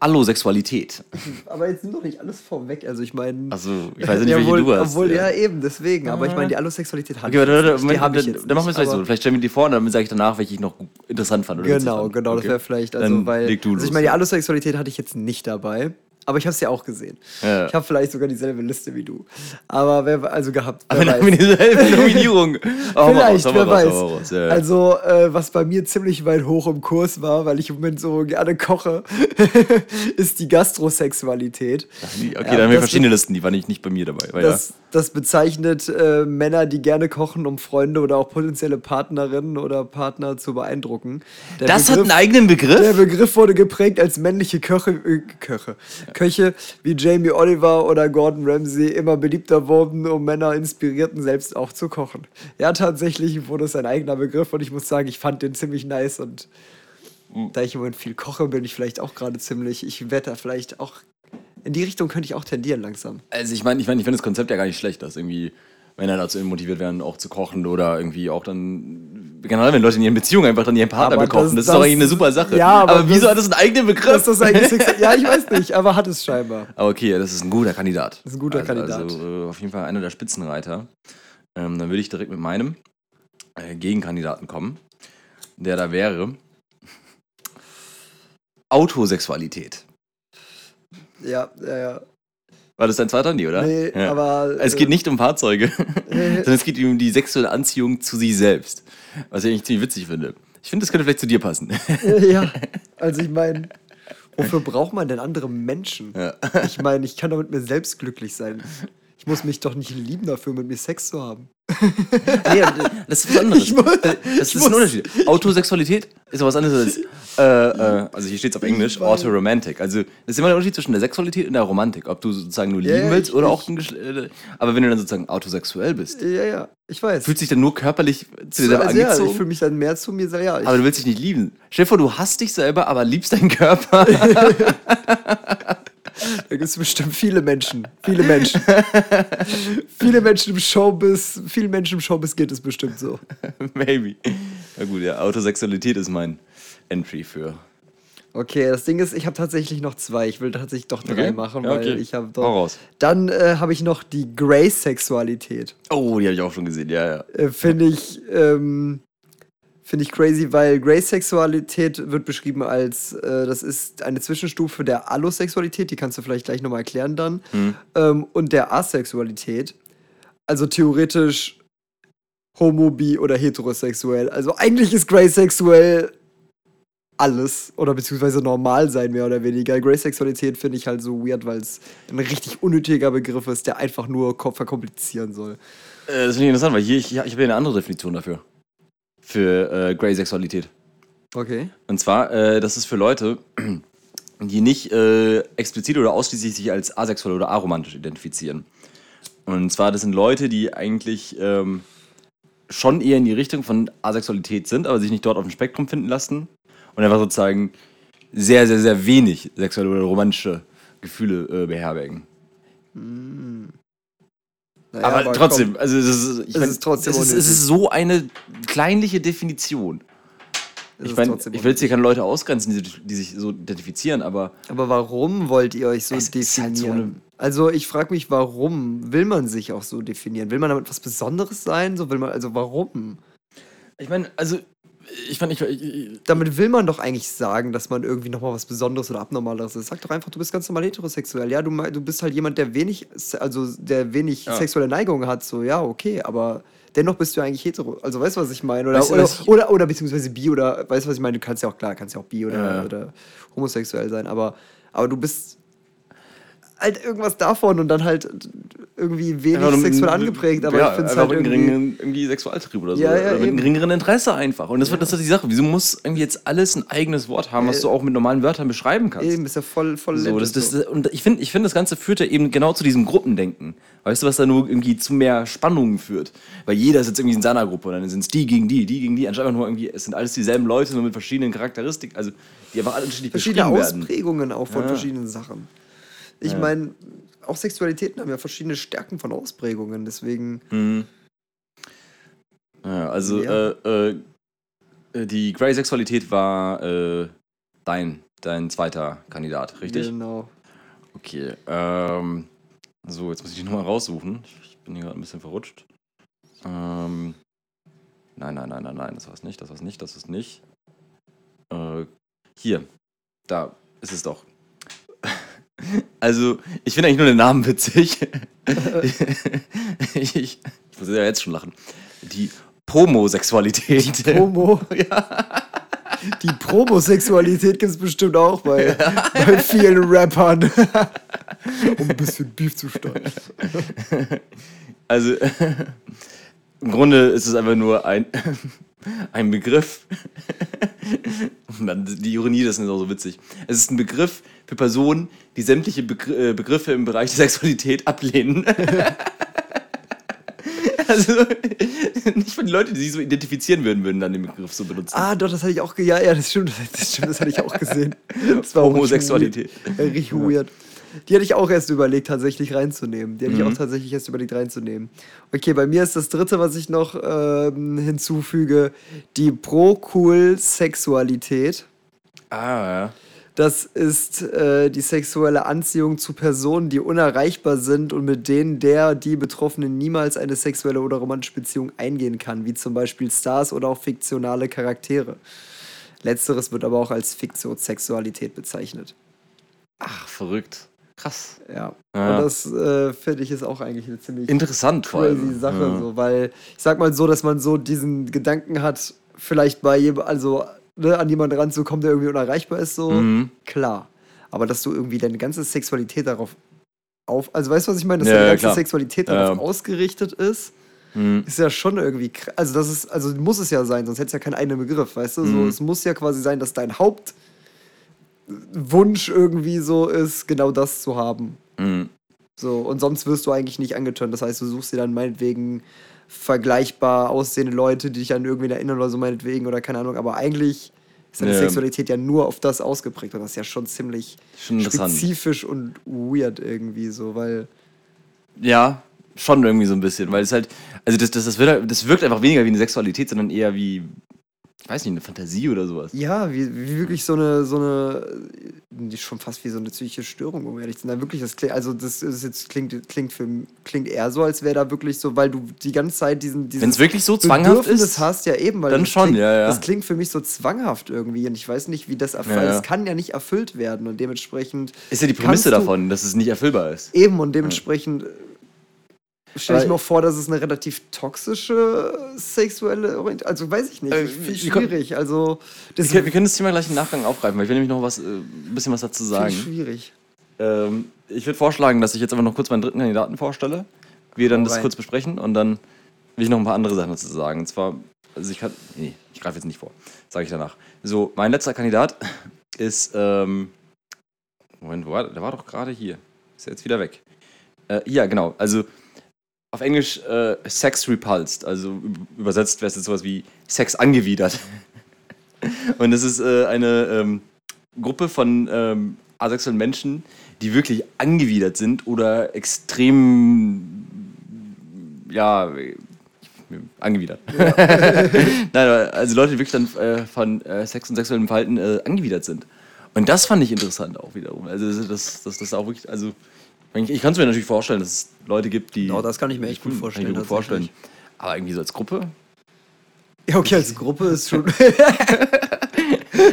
Allosexualität. Aber jetzt nimm doch nicht alles vorweg. Also ich meine. Also, ich weiß ja nicht, [LAUGHS] welche obwohl, du hast. Obwohl, ja, ja. eben, deswegen. Aber ich meine, die Allosexualität hat Okay, warte, warte, Moment, dann, dann machen wir es vielleicht so. Vielleicht stellen wir die vor und dann sage ich danach, welche ich noch interessant fand. Oder witzig Genau, fand. genau, das Okay? wäre vielleicht, also weil. also ich meine, die Allosexualität hatte ich jetzt nicht dabei. Aber ich habe es ja auch gesehen. Ja. Ich habe vielleicht sogar dieselbe Liste wie du. Aber wer also gehabt. Aber wer dann weiß. dieselbe [LAUGHS] Nominierung. Mal Vielleicht, raus, wer raus, weiß. raus. Ja, ja. Also, äh, was bei mir ziemlich weit hoch im Kurs war, weil ich im Moment so gerne koche, [LAUGHS] ist die Gastrosexualität. okay, Ja, dann haben wir verschiedene Listen, die waren nicht, nicht bei mir dabei. Aber Das, das bezeichnet äh, Männer, die gerne kochen, um Freunde oder auch potenzielle Partnerinnen oder Partner zu beeindrucken. Der ja. Das hat Begriff- einen eigenen Der Begriff? Begriff wurde geprägt, als männliche Köche, äh, Köche, Köche wie Jamie Oliver oder Gordon Ramsay immer beliebter wurden, um Männer inspirierten, selbst auch zu kochen. Ja, tatsächlich wurde es ein eigener Begriff und ich muss sagen, ich fand den ziemlich nice und Mhm. da ich im Moment viel koche, bin ich vielleicht auch gerade ziemlich, ich werde da vielleicht auch, in die Richtung könnte ich auch tendieren langsam. Also ich meine, ich, mein, ich finde das Konzept ja gar nicht schlecht, dass irgendwie Männer dazu motiviert werden, auch zu kochen oder irgendwie auch dann, generell, wenn Leute in ihren Beziehungen einfach dann ihren Partner Aber bekochen, das- das, ist doch eigentlich eine super Sache. Ja, aber aber wieso das- hat das einen eigenen Begriff? Das [LAUGHS] ja, ich weiß nicht, aber hat es scheinbar. Aber okay, das ist ein guter Kandidat. Das ist ein guter also, Kandidat. Also äh, auf jeden Fall einer der Spitzenreiter. Ähm, dann würde ich direkt mit meinem äh, Gegenkandidaten kommen, der da wäre [LAUGHS] Autosexualität. Ja, ja, ja. War das dein zweiter? Nee, oder? Nee, Ja. aber. Es geht nicht um Fahrzeuge, [LAUGHS] sondern es geht um die sexuelle Anziehung zu sich selbst. Was ich eigentlich ziemlich witzig finde. Ich finde, das könnte vielleicht zu dir passen. Äh, [LAUGHS] ja, [LAUGHS] also ich meine, wofür braucht man denn andere Menschen? Ja. Ich meine, ich kann doch mit mir selbst glücklich sein. Ich muss mich doch nicht lieben dafür, mit mir Sex zu haben. Nee, das ist was [LAUGHS] anderes. Ich muss- das ist ein muss- Unterschied. Autosexualität ist was anderes als, äh, äh, also hier steht es auf Englisch, weiß. Autoromantic. Also das ist immer der Unterschied zwischen der Sexualität und der Romantik. Ob du sozusagen nur lieben ja, willst ich- oder ich- auch ein äh, Aber wenn du dann sozusagen autosexuell bist, Ja, ja, ich weiß. fühlst dich dann nur körperlich zu dir selber also, ja, ich angezogen? fühle mich dann mehr zu mir selber. Ja, aber du willst dich nicht lieben. Stell dir vor, du hasst dich selber, aber liebst deinen Körper. [LAUGHS] [LAUGHS] da gibt es bestimmt viele Menschen. Viele Menschen. viele Menschen im Showbiz, vielen Menschen im Showbiz geht es bestimmt so. Maybe. Na gut, ja, Autosexualität ist mein Entry für. Okay, das Ding ist, ich habe tatsächlich noch zwei. Ich will tatsächlich doch drei Okay. machen, Ja, okay. weil ich habe Hau doch. raus. Dann äh, habe ich noch die Grace-Sexualität. Oh, die habe ich auch schon gesehen, ja, ja. äh, finde ich, ähm, Finde ich crazy, weil Grey-Sexualität wird beschrieben als, äh, das ist eine Zwischenstufe der Allosexualität, die kannst du vielleicht gleich nochmal erklären dann, ähm, und der Asexualität. Also theoretisch homo, bi oder heterosexuell. Also eigentlich ist Grey-Sexuell alles oder beziehungsweise normal sein, mehr oder weniger. Grey-Sexualität finde ich halt so weird, weil es ein richtig unnötiger Begriff ist, der einfach nur ko- verkomplizieren soll. Äh, das finde ich interessant, weil hier, ich, ich habe hier eine andere Definition dafür. Für äh, Grey-Sexualität. Okay. Und zwar, äh, das ist für Leute, [CLEARS THROAT] die nicht äh, explizit oder ausschließlich sich als asexuell oder aromantisch identifizieren. Und zwar, das sind Leute, die eigentlich ähm, schon eher in die Richtung von Asexualität sind, aber sich nicht dort auf dem Spektrum finden lassen. Und einfach sozusagen sehr, sehr, sehr wenig sexuelle oder romantische Gefühle äh, beherbergen. Naja, aber, trotzdem, also es ist, ich Es mein, ist trotzdem es ist, es ist so eine kleinliche Definition. Ich meine, ich will jetzt hier keine Leute ausgrenzen, die, die sich so identifizieren, aber Aber warum wollt ihr euch so ist definieren? halt so eine- also ich frage mich, warum will man sich auch so definieren? Will man damit was Besonderes sein? So will man, also warum? ich meine, also ich fand, ich, ich, Damit will man doch eigentlich sagen, dass man irgendwie nochmal was Besonderes oder Abnormaleres ist. Sag doch einfach, du bist ganz normal heterosexuell. Ja, du, du bist halt jemand, der wenig, also der wenig Ja. sexuelle Neigungen hat. So, ja, okay, aber dennoch bist du eigentlich hetero. Also weißt du, was ich meine? Oder, Weißt du, oder, ich- oder, oder beziehungsweise bi oder weißt du, was ich meine? Du kannst ja auch, klar, kannst ja auch bi oder, Ja. oder homosexuell sein, aber, aber du bist halt irgendwas davon und dann halt irgendwie wenig mit sexuell angeprägt, aber ja, ich finde es halt mit einem irgendwie. geringeren irgendwie Sexualtrieb oder so. Ja, ja, oder mit einem geringeren Interesse einfach. Und das, wird das ist die Sache. Wieso muss irgendwie jetzt alles ein eigenes Wort haben, was Äh, du auch mit normalen Wörtern beschreiben kannst? Eben, ist ja voll, voll So, das, das, und ich finde, ich find, das Ganze führt ja eben genau zu diesem Gruppendenken. Weißt du, was da nur irgendwie zu mehr Spannungen führt? Weil jeder ist jetzt irgendwie in seiner Gruppe und dann sind es die gegen die, die gegen die, anstatt nur irgendwie, es sind alles dieselben Leute, nur mit verschiedenen Charakteristiken, also die einfach alle unterschiedlich verschiedene beschrieben werden. Ausprägungen auch von Ja. verschiedenen Sachen. Ich Ja. meine, auch Sexualitäten haben ja verschiedene Stärken von Ausprägungen, deswegen. Mhm. Ja, also Ja. Äh, äh, die Grey-Sexualität war äh, dein, dein zweiter Kandidat, richtig? Genau. Okay. Ähm, so, jetzt muss ich die nochmal raussuchen. Ich bin hier gerade ein bisschen verrutscht. Ähm, nein, nein, nein, nein, nein, das war's nicht, das war's nicht, das ist nicht. Äh, hier, da ist es doch. Also, ich finde eigentlich nur den Namen witzig. [LAUGHS] ich, ich muss ja jetzt schon lachen. Die Pomosexualität. Promo. [LAUGHS] ja. Die Promosexualität gibt es bestimmt auch bei, bei vielen Rappern. um ein bisschen Beef zu starten. Also, im Grunde ist es einfach nur ein, ein Begriff. Und [LAUGHS] dann die Ironie, das ist auch so witzig. Es ist ein Begriff für Personen, die sämtliche Begr äh, Begriffe im Bereich der Sexualität ablehnen. [LAUGHS] also, nicht von den Leuten, die sich so identifizieren würden, würden dann den Begriff so benutzen. Ah, doch, das hatte ich auch. ge- Ja, ja, das stimmt. Das stimmt, das hatte ich auch gesehen. [LAUGHS] Das war Homosexualität. Richtig, weird. weird. Die hatte ich auch erst überlegt, tatsächlich reinzunehmen. Die hatte ich Mhm. auch tatsächlich erst überlegt, reinzunehmen. Okay, bei mir ist das dritte, was ich noch ähm, hinzufüge, die Pro-Cool-Sexualität. Ah, ja. Das ist äh, die sexuelle Anziehung zu Personen, die unerreichbar sind und mit denen der, die Betroffene niemals eine sexuelle oder romantische Beziehung eingehen kann, wie zum Beispiel Stars oder auch fiktionale Charaktere. Letzteres wird aber auch als Fiktionssexualität bezeichnet. Ach, verrückt. Krass. Ja. Ja. Und das äh, finde ich ist auch eigentlich eine ziemlich Interessant crazy allem. Sache, Ja. so, weil ich sag mal so, dass man so diesen Gedanken hat, vielleicht bei jedem, also ne, an jemanden ranzukommen, der irgendwie unerreichbar ist, so Mhm. klar. Aber dass du irgendwie deine ganze Sexualität darauf auf, also weißt du, was ich meine, dass Ja, deine ganze klar. Sexualität darauf Ja. ausgerichtet ist, Mhm. ist ja schon irgendwie, also das ist, also muss es ja sein, sonst hätte es ja keinen eigenen Begriff, weißt du? So, Mhm. es muss ja quasi sein, dass dein Hauptwunsch irgendwie so ist, genau das zu haben. Mhm. So, und sonst wirst du eigentlich nicht angetönt. Das heißt, du suchst dir dann meinetwegen vergleichbar aussehende Leute, die dich an irgendwen erinnern oder so meinetwegen oder keine Ahnung. Aber eigentlich ist deine Ja. Sexualität ja nur auf das ausgeprägt und das ist ja schon ziemlich Schon spezifisch und weird irgendwie so, weil Ja, schon irgendwie so ein bisschen, weil es halt, also das, das, das, wird, das wirkt einfach weniger wie eine Sexualität, sondern eher wie, weiß nicht, eine Fantasie oder sowas. ja, wie, wie wirklich so eine, so eine schon fast wie so eine psychische Störung, um ehrlich zu sein. Wirklich, das klingt, also das ist jetzt klingt, klingt, für, klingt eher so, als wäre da wirklich so, weil du die ganze Zeit diesen. Wenn es wirklich so zwanghaft ist, hast, ja eben, weil dann das schon, klingt, ja, ja. Das klingt für mich so zwanghaft irgendwie und ich weiß nicht, wie das erfüllt. Ja, ja. Es kann ja nicht erfüllt werden und dementsprechend. ist ja die Prämisse davon, dass es nicht erfüllbar ist. Eben und dementsprechend stelle ich Aber- mir auch vor, dass es eine relativ toxische sexuelle Orientierung, also weiß ich nicht, Äh, ich, schwierig, also das Wir können, wir können das Thema gleich im Nachgang aufgreifen, weil ich will nämlich noch was, äh, ein bisschen was dazu sagen. schwierig. Ähm, ich würde vorschlagen, dass ich jetzt einfach noch kurz meinen dritten Kandidaten vorstelle. Wir dann Hau das rein. kurz besprechen und dann will ich noch ein paar andere Sachen dazu sagen. Und zwar, also ich kann, nee, ich greife jetzt nicht vor, sage ich danach. So, mein letzter Kandidat ist, ähm, Moment, wo war der? Der war doch gerade hier. Ist er jetzt wieder weg. Äh, ja, genau. Also auf Englisch äh, Sex repulsed, also üb- übersetzt wäre es jetzt sowas wie Sex angewidert. [LAUGHS] Und es ist äh, eine ähm, Gruppe von ähm, asexuellen Menschen, die wirklich angewidert sind oder extrem, ja, angewidert. [LAUGHS] Nein, aber also Leute, die wirklich dann äh, von äh, Sex und sexuellem Verhalten äh, angewidert sind. Und das fand ich interessant auch wiederum. Also das, das, das auch wirklich, also ich, kann es mir natürlich vorstellen, dass es Leute gibt, die. Genau, das kann ich mir echt gut Kann vorstellen. ich mir gut vorstellen. Aber irgendwie so als Gruppe. Ja, okay, als Gruppe ist schon. [LAUGHS]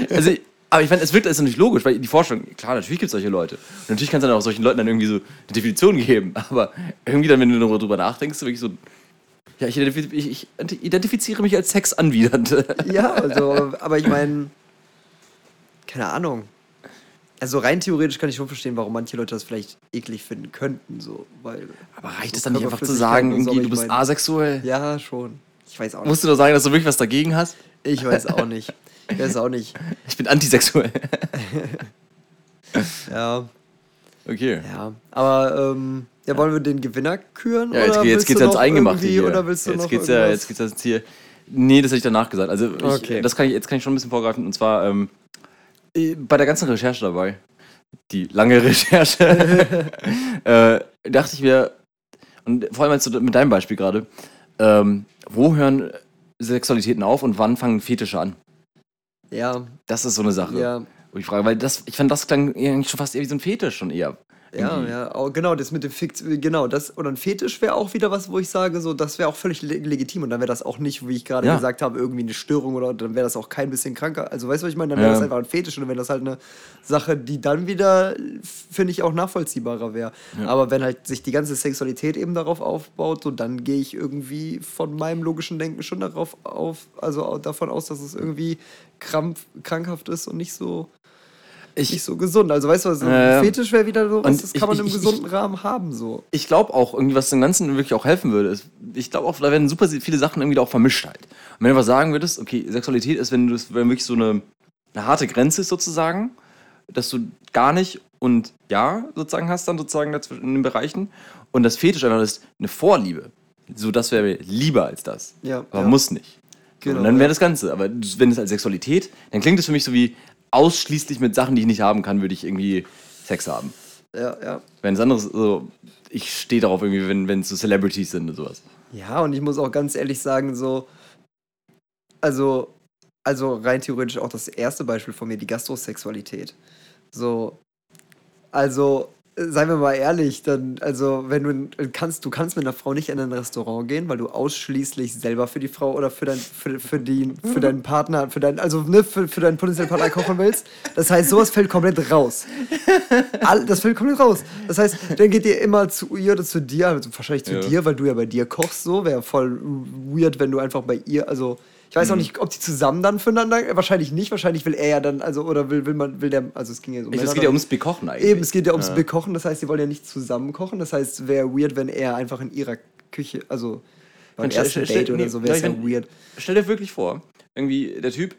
Also, aber ich fand, es wirkt alles natürlich logisch, weil die Vorstellung, klar, natürlich gibt es solche Leute. Und natürlich kannst du dann auch solchen Leuten dann irgendwie so eine Definition geben. [LAUGHS] Aber irgendwie dann, wenn du darüber nachdenkst, wirklich so, ja, ich, ich, identifiziere mich als Sexanwidernd. ja, also, [LAUGHS] aber ich meine, keine Ahnung. Also rein theoretisch kann ich schon verstehen, warum manche Leute das vielleicht eklig finden könnten, so, weil. Aber reicht so es dann nicht einfach zu sagen, so, irgendwie, du bist mein- asexuell? Ja, schon. Ich weiß auch nicht. Musst du doch sagen, dass du wirklich was dagegen hast? Ich weiß auch nicht. Ich weiß auch nicht. [LAUGHS] Ich bin antisexuell. [LAUGHS] Ja, Okay. ja. Aber, ähm, ja, wollen wir den Gewinner küren? Ja, jetzt, oder jetzt geht's ans Eingemachte hier. Oder willst du jetzt noch geht's ja, jetzt geht's jetzt hier. Nee, das hätte ich danach gesagt. Also ich, Okay. das kann ich, jetzt kann ich schon ein bisschen vorgreifen. Und zwar ähm, äh, bei der ganzen Recherche dabei, die lange [LAUGHS] Recherche, [LAUGHS] äh, dachte ich mir, und vor allem als du mit deinem Beispiel gerade, ähm, wo hören Sexualitäten auf und wann fangen Fetische an? Ja, Das ist so eine Sache, ja. wo ich frage, weil das, ich fand, das klang eigentlich schon fast eher wie so ein Fetisch schon eher. Ja, Irgendwie. ja, oh, genau, das mit dem Fix, genau, das, oder ein Fetisch wäre auch wieder was, wo ich sage, so, das wäre auch völlig le legitim und dann wäre das auch nicht, wie ich gerade Ja. gesagt habe, irgendwie eine Störung oder dann wäre das auch kein bisschen kranker. Also, weißt du, was ich meine? Dann wäre Ja. das einfach ein Fetisch und dann wäre das halt eine Sache, die dann wieder, finde ich, auch nachvollziehbarer wäre. Aber wenn halt sich die ganze Sexualität eben darauf aufbaut, so, dann gehe ich irgendwie von meinem logischen Denken schon darauf auf, also davon aus, dass es irgendwie krampf, krankhaft ist und nicht so. Ich- nicht so gesund. Also weißt du, was, so ja. Fetisch wäre wieder so, was, das kann man ich- im ich- gesunden Rahmen haben. So. ich glaube auch, irgendwie, was dem Ganzen wirklich auch helfen würde, ist, ich glaube auch, da werden super viele Sachen irgendwie da auch vermischt halt. Und wenn du was sagen würdest, okay, Sexualität ist, wenn du das, wenn wirklich so eine, eine harte Grenze ist sozusagen, dass du gar nicht und ja sozusagen hast dann sozusagen dazwischen in den Bereichen und das Fetisch einfach ist eine Vorliebe. So, das wäre lieber als das. Ja, Aber ja. muss nicht. Genau, und dann wäre das Ganze. Aber wenn es als Sexualität, dann klingt es für mich so wie ausschließlich mit Sachen, die ich nicht haben kann, würde ich irgendwie Sex haben. Ja, ja. Wenn es anderes, so, ich stehe darauf irgendwie, wenn wenn es so Celebrities sind und sowas. Ja, und ich muss auch ganz ehrlich sagen, so, also, also rein theoretisch auch das erste Beispiel von mir, die Gastrosexualität. So, also, seien wir mal ehrlich, dann, also, wenn du kannst, du kannst mit einer Frau nicht in ein Restaurant gehen, weil du ausschließlich selber für die Frau oder für, dein, für, für, die, für deinen Partner, für deinen, also ne, für, für deinen potenziellen Partner kochen willst. Das heißt, sowas fällt komplett raus. All, das fällt komplett raus. Das heißt, dann geht ihr immer zu ihr oder zu dir, also wahrscheinlich zu Ja. dir, weil du ja bei dir kochst, so. Wäre voll weird, wenn du einfach bei ihr, also. Ich Mhm. weiß auch nicht, ob die zusammen dann füreinander. Wahrscheinlich nicht. Wahrscheinlich will er ja dann, also, oder will, will man, will der, also es ging ja so um Es geht ja ums Bekochen eigentlich. Eben, es geht ja ums Ja. Bekochen, das heißt, sie wollen ja nicht zusammen kochen. Das heißt, es wäre weird, wenn er einfach in ihrer Küche, also beim ersten Date oder so, wäre es ja weird. Stell dir wirklich vor, irgendwie der Typ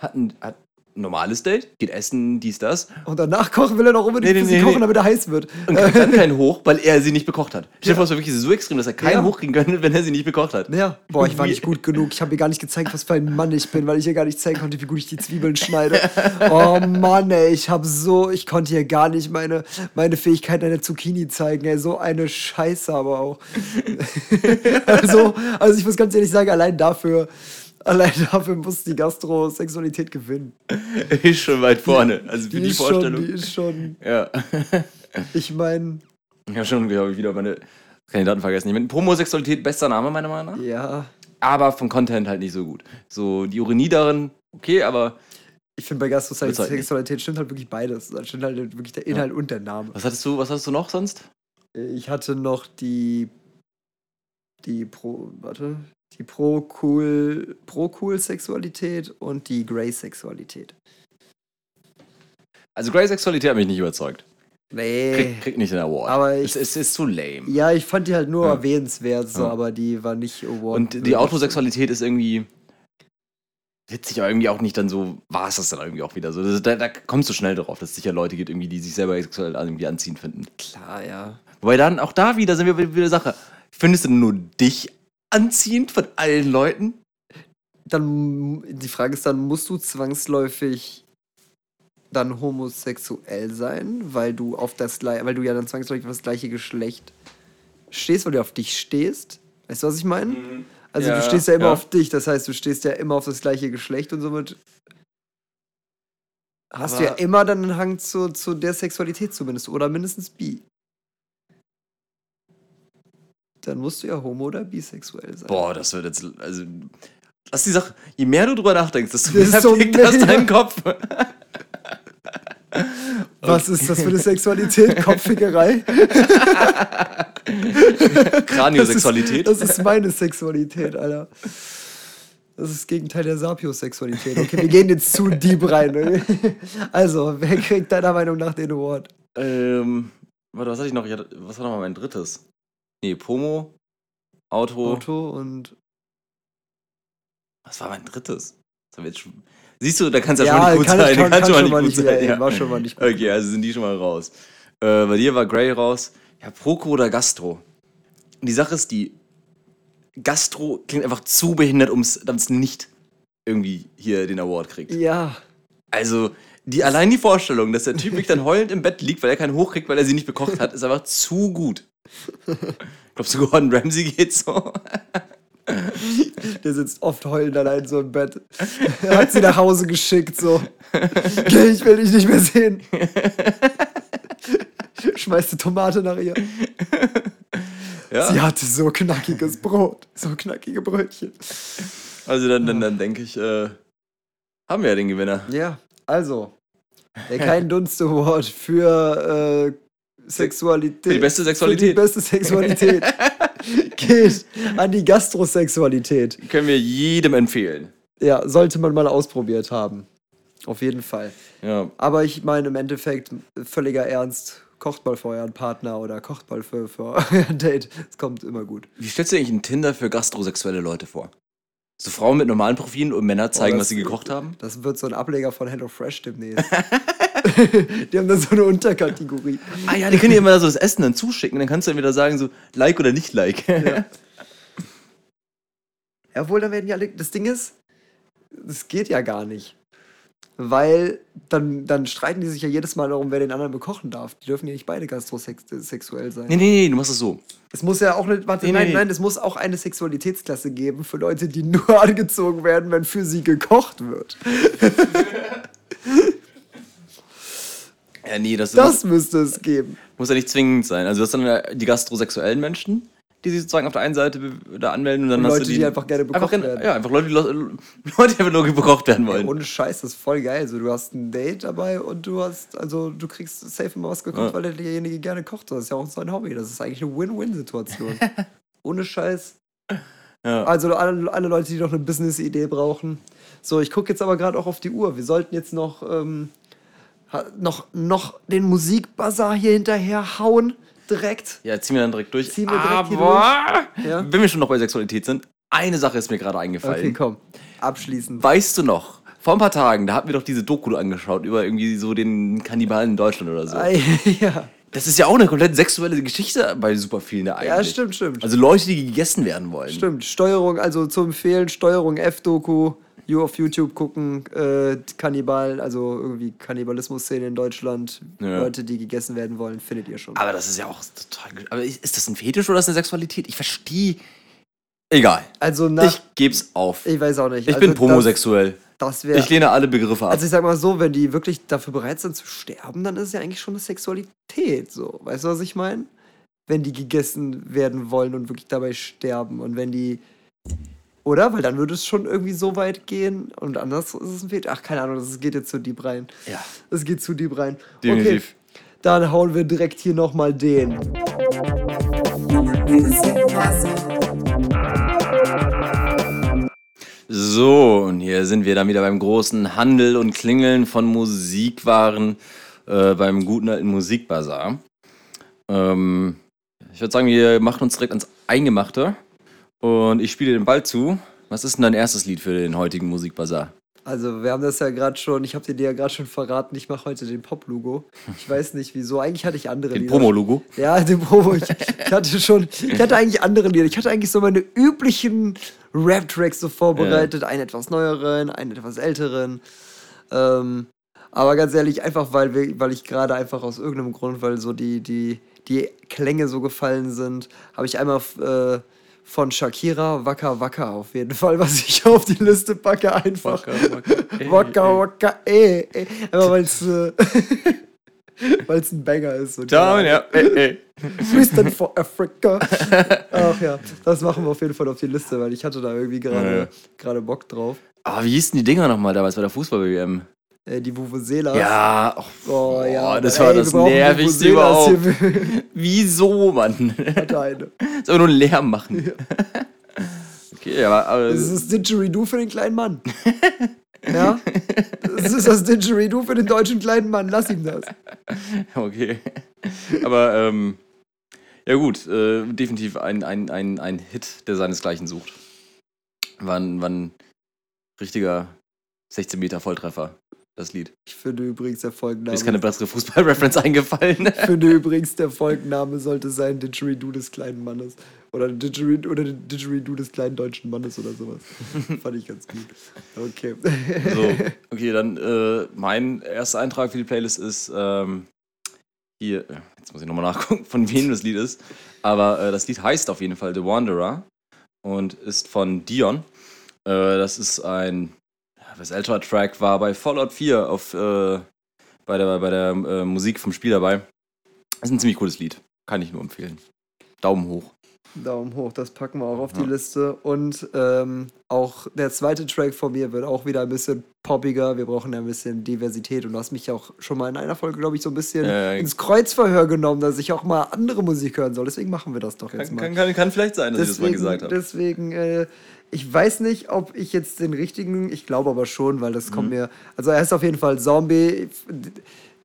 hat ein, hat ein normales Date, geht essen, dies, das Und danach kochen will er noch unbedingt Nee, für nee, sie nee, kochen, nee. damit er heiß wird. und kriegt dann [LAUGHS] keinen hoch, weil er sie nicht bekocht hat. Dir Ja. es war wirklich so extrem, dass er keinen Ja. hochkriegen könnte, wenn er sie nicht bekocht hat. Ja, boah, ich war [LAUGHS] nicht gut genug. Ich habe ihr gar nicht gezeigt, was für ein Mann ich bin, weil ich ihr gar nicht zeigen konnte, wie gut ich die Zwiebeln schneide. [LAUGHS] Oh Mann, ey, ich habe so, ich konnte ihr gar nicht meine, meine Fähigkeit der Zucchini zeigen, ey, so eine Scheiße aber auch. also, also ich muss ganz ehrlich sagen, allein dafür, Allein dafür muss die Gastrosexualität gewinnen. [LAUGHS] Ist schon weit vorne. Also für die, schon, Vorstellung. die ist schon, ja. ich meine, habe schon, glaube ich, wieder meine Kandidaten vergessen. Ich meine, Homosexualität, bester Name meiner Meinung nach. ja. Aber vom Content halt nicht so gut. So, die Ironie darin, okay, aber Ich finde bei Willst halt Gastrosexualität stimmt halt wirklich beides. Da stimmt halt wirklich der Inhalt und der Name. was hattest du, was hattest du noch sonst? Ich hatte noch die. Die Pro. Warte. Die Pro-Cool. Pro-Cool-Sexualität und die Grey-Sexualität. Also Grey Sexualität hat mich nicht überzeugt. Nee. Krieg, krieg nicht den Award. Aber es, ich- es ist zu lame. Ja, ich fand die halt nur Ja. erwähnenswert, so, Ja. aber die war nicht Award. Und die Autosexualität ist irgendwie witzig, aber irgendwie auch nicht dann so, war es das dann irgendwie auch wieder so. Das, da, da kommst du schnell drauf, dass es sicher Leute gibt, irgendwie, die sich selber sexuell irgendwie anziehend finden. Klar, ja. Wobei dann, auch da wieder sind wir wieder der Sache. Findest du nur dich anziehend von allen Leuten? Dann, die Frage ist dann, musst du zwangsläufig dann homosexuell sein, weil du auf das gleiche, weil du ja dann zwangsläufig auf das gleiche Geschlecht stehst, weil du auf dich stehst? Weißt du, was ich meine? Also Ja, du stehst ja immer ja. auf dich, das heißt, du stehst ja immer auf das gleiche Geschlecht und somit hast du ja Aber- immer dann einen Hang zu, zu der Sexualität zumindest oder mindestens bi. Dann musst du ja homo oder bisexuell sein. Boah, das wird jetzt, also, lass die Sache, je mehr du drüber nachdenkst, desto mehr so fickt das deinen Kopf. Was ist das für eine Sexualität? Kopffickerei? [LAUGHS] Kraniosexualität. Das ist, das ist meine Sexualität, Alter. Das ist das Gegenteil der Sapiosexualität. Okay, wir gehen jetzt zu deep rein. Also, wer kriegt deiner Meinung nach den Award? Ähm, warte, was hatte ich noch? Ich hatte, was war noch mal mein drittes? Nee, Pomo, Auto. Auto und. Was war mein drittes? Das haben wir jetzt schon, siehst du, da kann es ja, Ja, schon nicht gut sein. kann, kann, kann schon mal nicht gut sein, ja. war schon mal nicht gut. Okay, also sind die schon mal raus. Äh, bei dir war Grey raus. Ja, Proko oder Gastro. Die Sache ist, die Gastro klingt einfach zu behindert, damit es nicht irgendwie hier den Award kriegt. Ja, Also, die, allein die Vorstellung, dass der Typ [LAUGHS] dann heulend im Bett liegt, weil er keinen hochkriegt, weil er sie nicht bekocht hat, ist einfach zu gut. [LAUGHS] Glaubst du, Gordon Ramsay geht so? der sitzt oft heulend allein so im Bett. Er hat sie nach Hause geschickt, so. Geh, ich will dich nicht mehr sehen. Schmeißt die Tomate nach ihr. Ja. Sie hatte so knackiges Brot, so knackige Brötchen. Also, dann, dann, dann denke ich, äh, haben wir ja den Gewinner. Ja, also, der Kein Dunst Award für äh, Sexualität. Für die beste Für die Sexualität. beste Sexualität [LAUGHS] geht an die Gastrosexualität. Können wir jedem empfehlen. Ja, sollte man mal ausprobiert haben. Auf jeden Fall. Ja. Aber ich meine im Endeffekt, völliger Ernst, kocht mal für euren Partner oder kocht mal für, für euer Date. Es kommt immer gut. Wie stellst du eigentlich einen Tinder für gastrosexuelle Leute vor? So Frauen mit normalen Profilen und Männer zeigen, Oh, was das- sie gekocht haben? Das wird so ein Ableger von HelloFresh demnächst. [LAUGHS] [LAUGHS] die haben dann so eine Unterkategorie. Ah ja, die können dir immer so das Essen dann zuschicken. Dann kannst du entweder sagen, so like oder nicht like. Jawohl, [LAUGHS] dann werden ja alle. Das Ding ist, das geht ja gar nicht. Weil dann, dann streiten die sich ja jedes Mal darum, wer den anderen bekochen darf. Die dürfen ja nicht beide gastrosexuell sein. nee, nee, nee, du machst es so. Es muss ja auch nicht. Warte, nee, nein, nee. nein, es muss auch eine Sexualitätsklasse geben für Leute, die nur [LAUGHS] angezogen werden, wenn für sie gekocht wird. Ja, nee, das, Das müsste es geben. muss ja nicht zwingend sein. Also, das sind ja die gastrosexuellen Menschen, die sich sozusagen auf der einen Seite da anmelden und dann Und hast Leute, du die, die einfach gerne bekocht in- werden. Ja, einfach Leute, die, [LAUGHS] Leute, die einfach nur bekocht werden wollen. Ohne Scheiß, das ist voll geil. So, du hast ein Date dabei und du hast, also du kriegst safe immer was gekocht, Ja. weil derjenige gerne kocht. Das ist ja auch sein Hobby. Das ist eigentlich eine Win-Win-Situation. [LAUGHS] Ohne Scheiß. Ja. Also alle, alle Leute, die noch eine Business-Idee brauchen. So, ich gucke jetzt aber gerade auch auf die Uhr. Wir sollten jetzt noch, ähm, noch, noch den Musikbazar hier hinterher hauen. Direkt. Ja, ziehen wir dann direkt durch. Ziehen wir direkt hier Aber, Ja. wenn wir schon noch bei Sexualität sind, eine Sache ist mir gerade eingefallen. Okay, komm. Abschließend. Weißt du noch, vor ein paar Tagen, da hatten wir doch diese Doku angeschaut über irgendwie so den Kannibalen in Deutschland oder so. [LAUGHS] Ja. Das ist ja auch eine komplett sexuelle Geschichte bei super vielen eigentlich. ja, stimmt, stimmt. Also Leute, die gegessen werden wollen. Stimmt, Steuerung, also zu empfehlen, Steuerung F-Doku, you auf YouTube gucken, äh, Kannibal, also irgendwie Kannibalismus-Szene in Deutschland, Ja. Leute, die gegessen werden wollen, findet ihr schon. Aber das ist ja auch total. Aber ist ist das ein Fetisch oder ist das eine Sexualität? Ich verstehe Egal. Also nach, Ich geb's auf. ich weiß auch nicht. Ich also bin homosexuell. Das, wäre. Ich lehne alle Begriffe ab. Also ich sag mal so, wenn die wirklich dafür bereit sind zu sterben, dann ist es ja eigentlich schon eine Sexualität. So, weißt du, was ich meine? Wenn die gegessen werden wollen und wirklich dabei sterben und wenn die, oder? Weil dann würde es schon irgendwie so weit gehen und anders ist es ein Fehler. Ach, keine Ahnung, das geht jetzt zu deep rein. ja, Das geht zu deep rein. definitiv. Okay, dann hauen wir direkt hier nochmal den. So, und hier sind wir dann wieder beim großen Handel und Klingeln von Musikwaren äh, beim guten alten Musikbazar. Ähm, ich würde sagen, wir machen uns direkt ans Eingemachte und ich spiele den Ball zu. Was ist denn dein erstes Lied für den heutigen Musikbazar? Also, wir haben das ja gerade schon, ich habe dir ja gerade schon verraten, ich mache heute den Pop-Logo. Ich [LAUGHS] weiß nicht wieso. Eigentlich hatte ich andere Den Lieder. Promo-Logo? Ja, den Promo. Ich, ich hatte schon, ich hatte eigentlich andere Lieder. Ich hatte eigentlich so meine üblichen Rap-Tracks so vorbereitet. Einen etwas neueren, einen etwas älteren. Ähm, aber ganz ehrlich, einfach weil, wir, weil ich gerade einfach aus irgendeinem Grund, weil so die, die, die Klänge so gefallen sind, habe ich einmal äh, von Shakira Waka Waka auf jeden Fall, was ich auf die Liste packe, einfach. Waka Waka, ey, ey. Einfach weil es äh, [LAUGHS] weil's ein Banger ist. So Down, ja. Ey, ey. Freestyle for Africa. Ach ja, das machen wir auf jeden Fall auf die Liste, weil ich hatte da irgendwie gerade Ja. gerade Bock drauf. Aber wie hießen die Dinger nochmal damals bei der Fußball-WM? Äh, die Vuvuzelas. Ja, och, Oh, ja. das ey, war wir das nervigste überhaupt. [LAUGHS] Wieso, Mann? Hatte eine. [LAUGHS] Soll nur Lärm machen. [LAUGHS] Okay, aber, aber Das ist das Didgeridoo für den kleinen Mann. Ja? Das ist das Didgeridoo für den deutschen kleinen Mann. Lass ihm das. okay. Aber ähm, ja gut, äh, definitiv ein, ein, ein, ein Hit, der seinesgleichen sucht. War ein richtiger 16 Meter Volltreffer, das Lied. Ich finde übrigens der Mir Folgenname. ist keine bessere Fußball-Reference [LAUGHS] eingefallen. Ich finde übrigens, der Folgenname sollte sein Didgeridoo des kleinen Mannes. Oder Didgeridoo, oder Didgeridoo des kleinen deutschen Mannes oder sowas. [LAUGHS] Fand ich ganz gut. Okay. So, [LAUGHS] okay, dann äh, mein erster Eintrag für die Playlist ist ähm, hier, äh, jetzt muss ich nochmal nachgucken, von wem das Lied ist. Aber äh, das Lied heißt auf jeden Fall The Wanderer und ist von Dion. Äh, das ist ein was älterer Track, war bei Fallout 4 auf, äh, bei der, bei der äh, Musik vom Spiel dabei. ist ein ziemlich cooles Lied. Kann ich nur empfehlen. Daumen hoch. Daumen hoch, das packen wir auch auf die Ja. Liste. Und ähm, auch der zweite Track von mir wird auch wieder ein bisschen poppiger. Wir brauchen ja ein bisschen Diversität. Und du hast mich ja auch schon mal in einer Folge, glaube ich, so ein bisschen Äh, ins Kreuzverhör genommen, dass ich auch mal andere Musik hören soll. Deswegen machen wir das doch jetzt Kann, mal. kann, kann, kann vielleicht sein, dass ich das mal deswegen, gesagt habe. deswegen äh, ich weiß nicht, ob ich jetzt den richtigen, ich glaube aber schon, weil das Mhm. kommt mir, also er ist auf jeden Fall Zombie.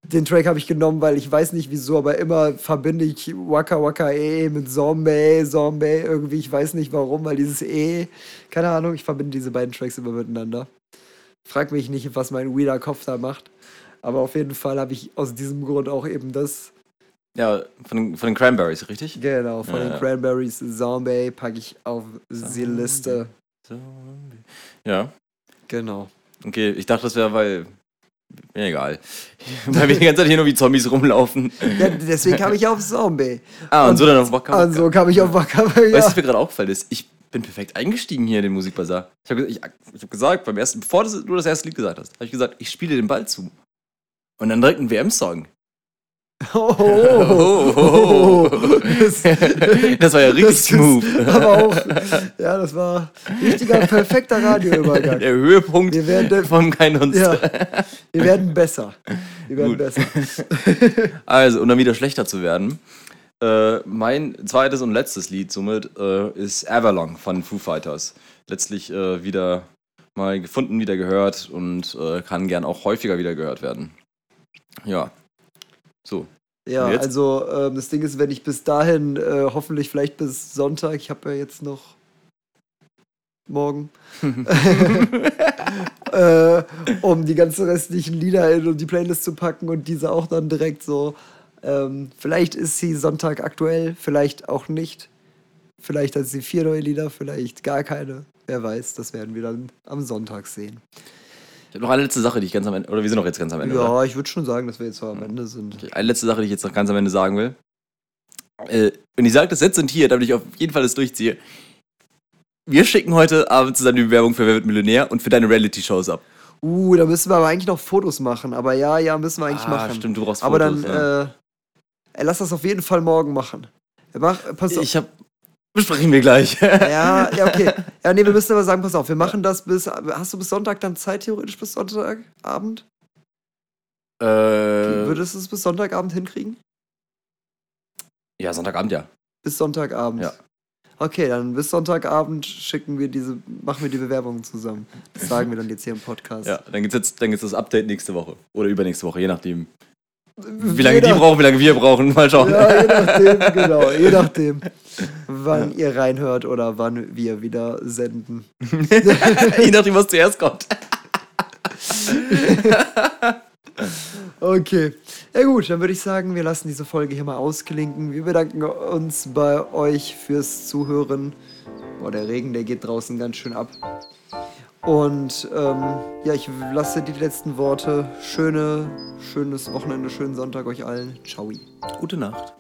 Den Track habe ich genommen, weil ich weiß nicht wieso, aber immer verbinde ich Waka Waka E mit Zombie, Zombie irgendwie. Ich weiß nicht warum, weil dieses E, keine Ahnung, ich verbinde diese beiden Tracks immer miteinander. Frag mich nicht, was mein weirder Kopf da macht. Aber auf jeden Fall habe ich aus diesem Grund auch eben das, Ja, von, den- von den Cranberries, richtig? genau, von Ja, den ja. Cranberries Zombie packe ich auf die Liste. Ja. Genau. Okay, ich dachte, das wäre, weil. Mir egal. [LAUGHS] weil wir die ganze Zeit hier nur wie Zombies rumlaufen. Ja, deswegen kam ich auf Zombie. Ah, und, Und- so dann auf Waka Waka. Und so kam ich auf Waka Weißt du, ja. was mir gerade aufgefallen ist? Ich bin perfekt eingestiegen hier in den Musikbazar. Ich habe ich, ich hab gesagt, beim ersten, bevor du das erste Lied gesagt hast, habe ich gesagt, ich spiele den Ball zu. Und dann direkt ein WM-Song. Oh, oh, [LAUGHS] oh, oh. Das, Das war ja richtig smooth. Aber auch, ja, das war richtiger, perfekter Radioübergang. Der Höhepunkt Wir werden- vom Kein uns. Ja, wir werden besser. Wir werden Gut. besser. [LAUGHS] Also, um dann wieder schlechter zu werden. Äh, mein zweites und letztes Lied somit äh, ist Avalon von Foo Fighters. Letztlich äh, wieder mal gefunden, wieder gehört und äh, kann gern auch häufiger wieder gehört werden. Ja. So. Ja, Und also ähm, das Ding ist, wenn ich bis dahin, äh, hoffentlich vielleicht bis Sonntag, ich habe ja jetzt noch morgen, [LAUGHS] [LAUGHS] äh, um die ganzen restlichen Lieder in die Playlist zu packen und diese auch dann direkt so. Ähm, vielleicht ist sie Sonntag aktuell, vielleicht auch nicht. Vielleicht hat sie vier neue Lieder, vielleicht gar keine. Wer weiß, das werden wir dann am Sonntag sehen. Ich habe noch eine letzte Sache, die ich ganz am Ende. Oder wir sind noch jetzt ganz am Ende. oder? Ja, ich würde schon sagen, dass wir jetzt am Ende sind. Okay, eine letzte Sache, die ich jetzt noch ganz am Ende sagen will. Äh, und ich sage das jetzt und hier, damit ich auf jeden Fall das durchziehe. wir schicken heute Abend zusammen die Bewerbung für Wer wird Millionär und für deine Reality-Shows ab. Uh, da müssen wir aber eigentlich noch Fotos machen. Aber ja, ja, müssen wir eigentlich Ah, machen. stimmt, du brauchst aber Fotos, dann, ja. äh, ey, lass das auf jeden Fall morgen machen. Mach, pass auf. Ich hab. Besprechen wir gleich. Ja, [LAUGHS] ja, okay. Ja, nee, wir müssen aber sagen, pass auf, wir machen das bis. Hast du bis Sonntag dann Zeit, theoretisch bis Sonntagabend? äh, Würdest du es bis Sonntagabend hinkriegen? ja, Sonntagabend, ja. Bis Sonntagabend. Ja. Okay, dann bis Sonntagabend schicken wir diese, machen wir die Bewerbungen zusammen. Das sagen wir dann jetzt hier im Podcast. Ja, dann gibt's jetzt dann gibt's das Update nächste Woche. Oder übernächste Woche, je nachdem. Wie lange die nach- brauchen, wie lange wir brauchen. Mal schauen. Ja, je nachdem, [LAUGHS] genau, je nachdem, wann ihr reinhört oder wann wir wieder senden. [LAUGHS] je nachdem, was zuerst kommt. Okay. Ja gut, dann würde ich sagen, wir lassen diese Folge hier mal ausklinken. Wir bedanken uns bei euch fürs Zuhören. Boah, der Regen, der geht draußen ganz schön ab. Und ähm, ja, ich lasse die letzten Worte. Schöne, schönes Wochenende, schönen Sonntag euch allen. Ciao. Gute Nacht.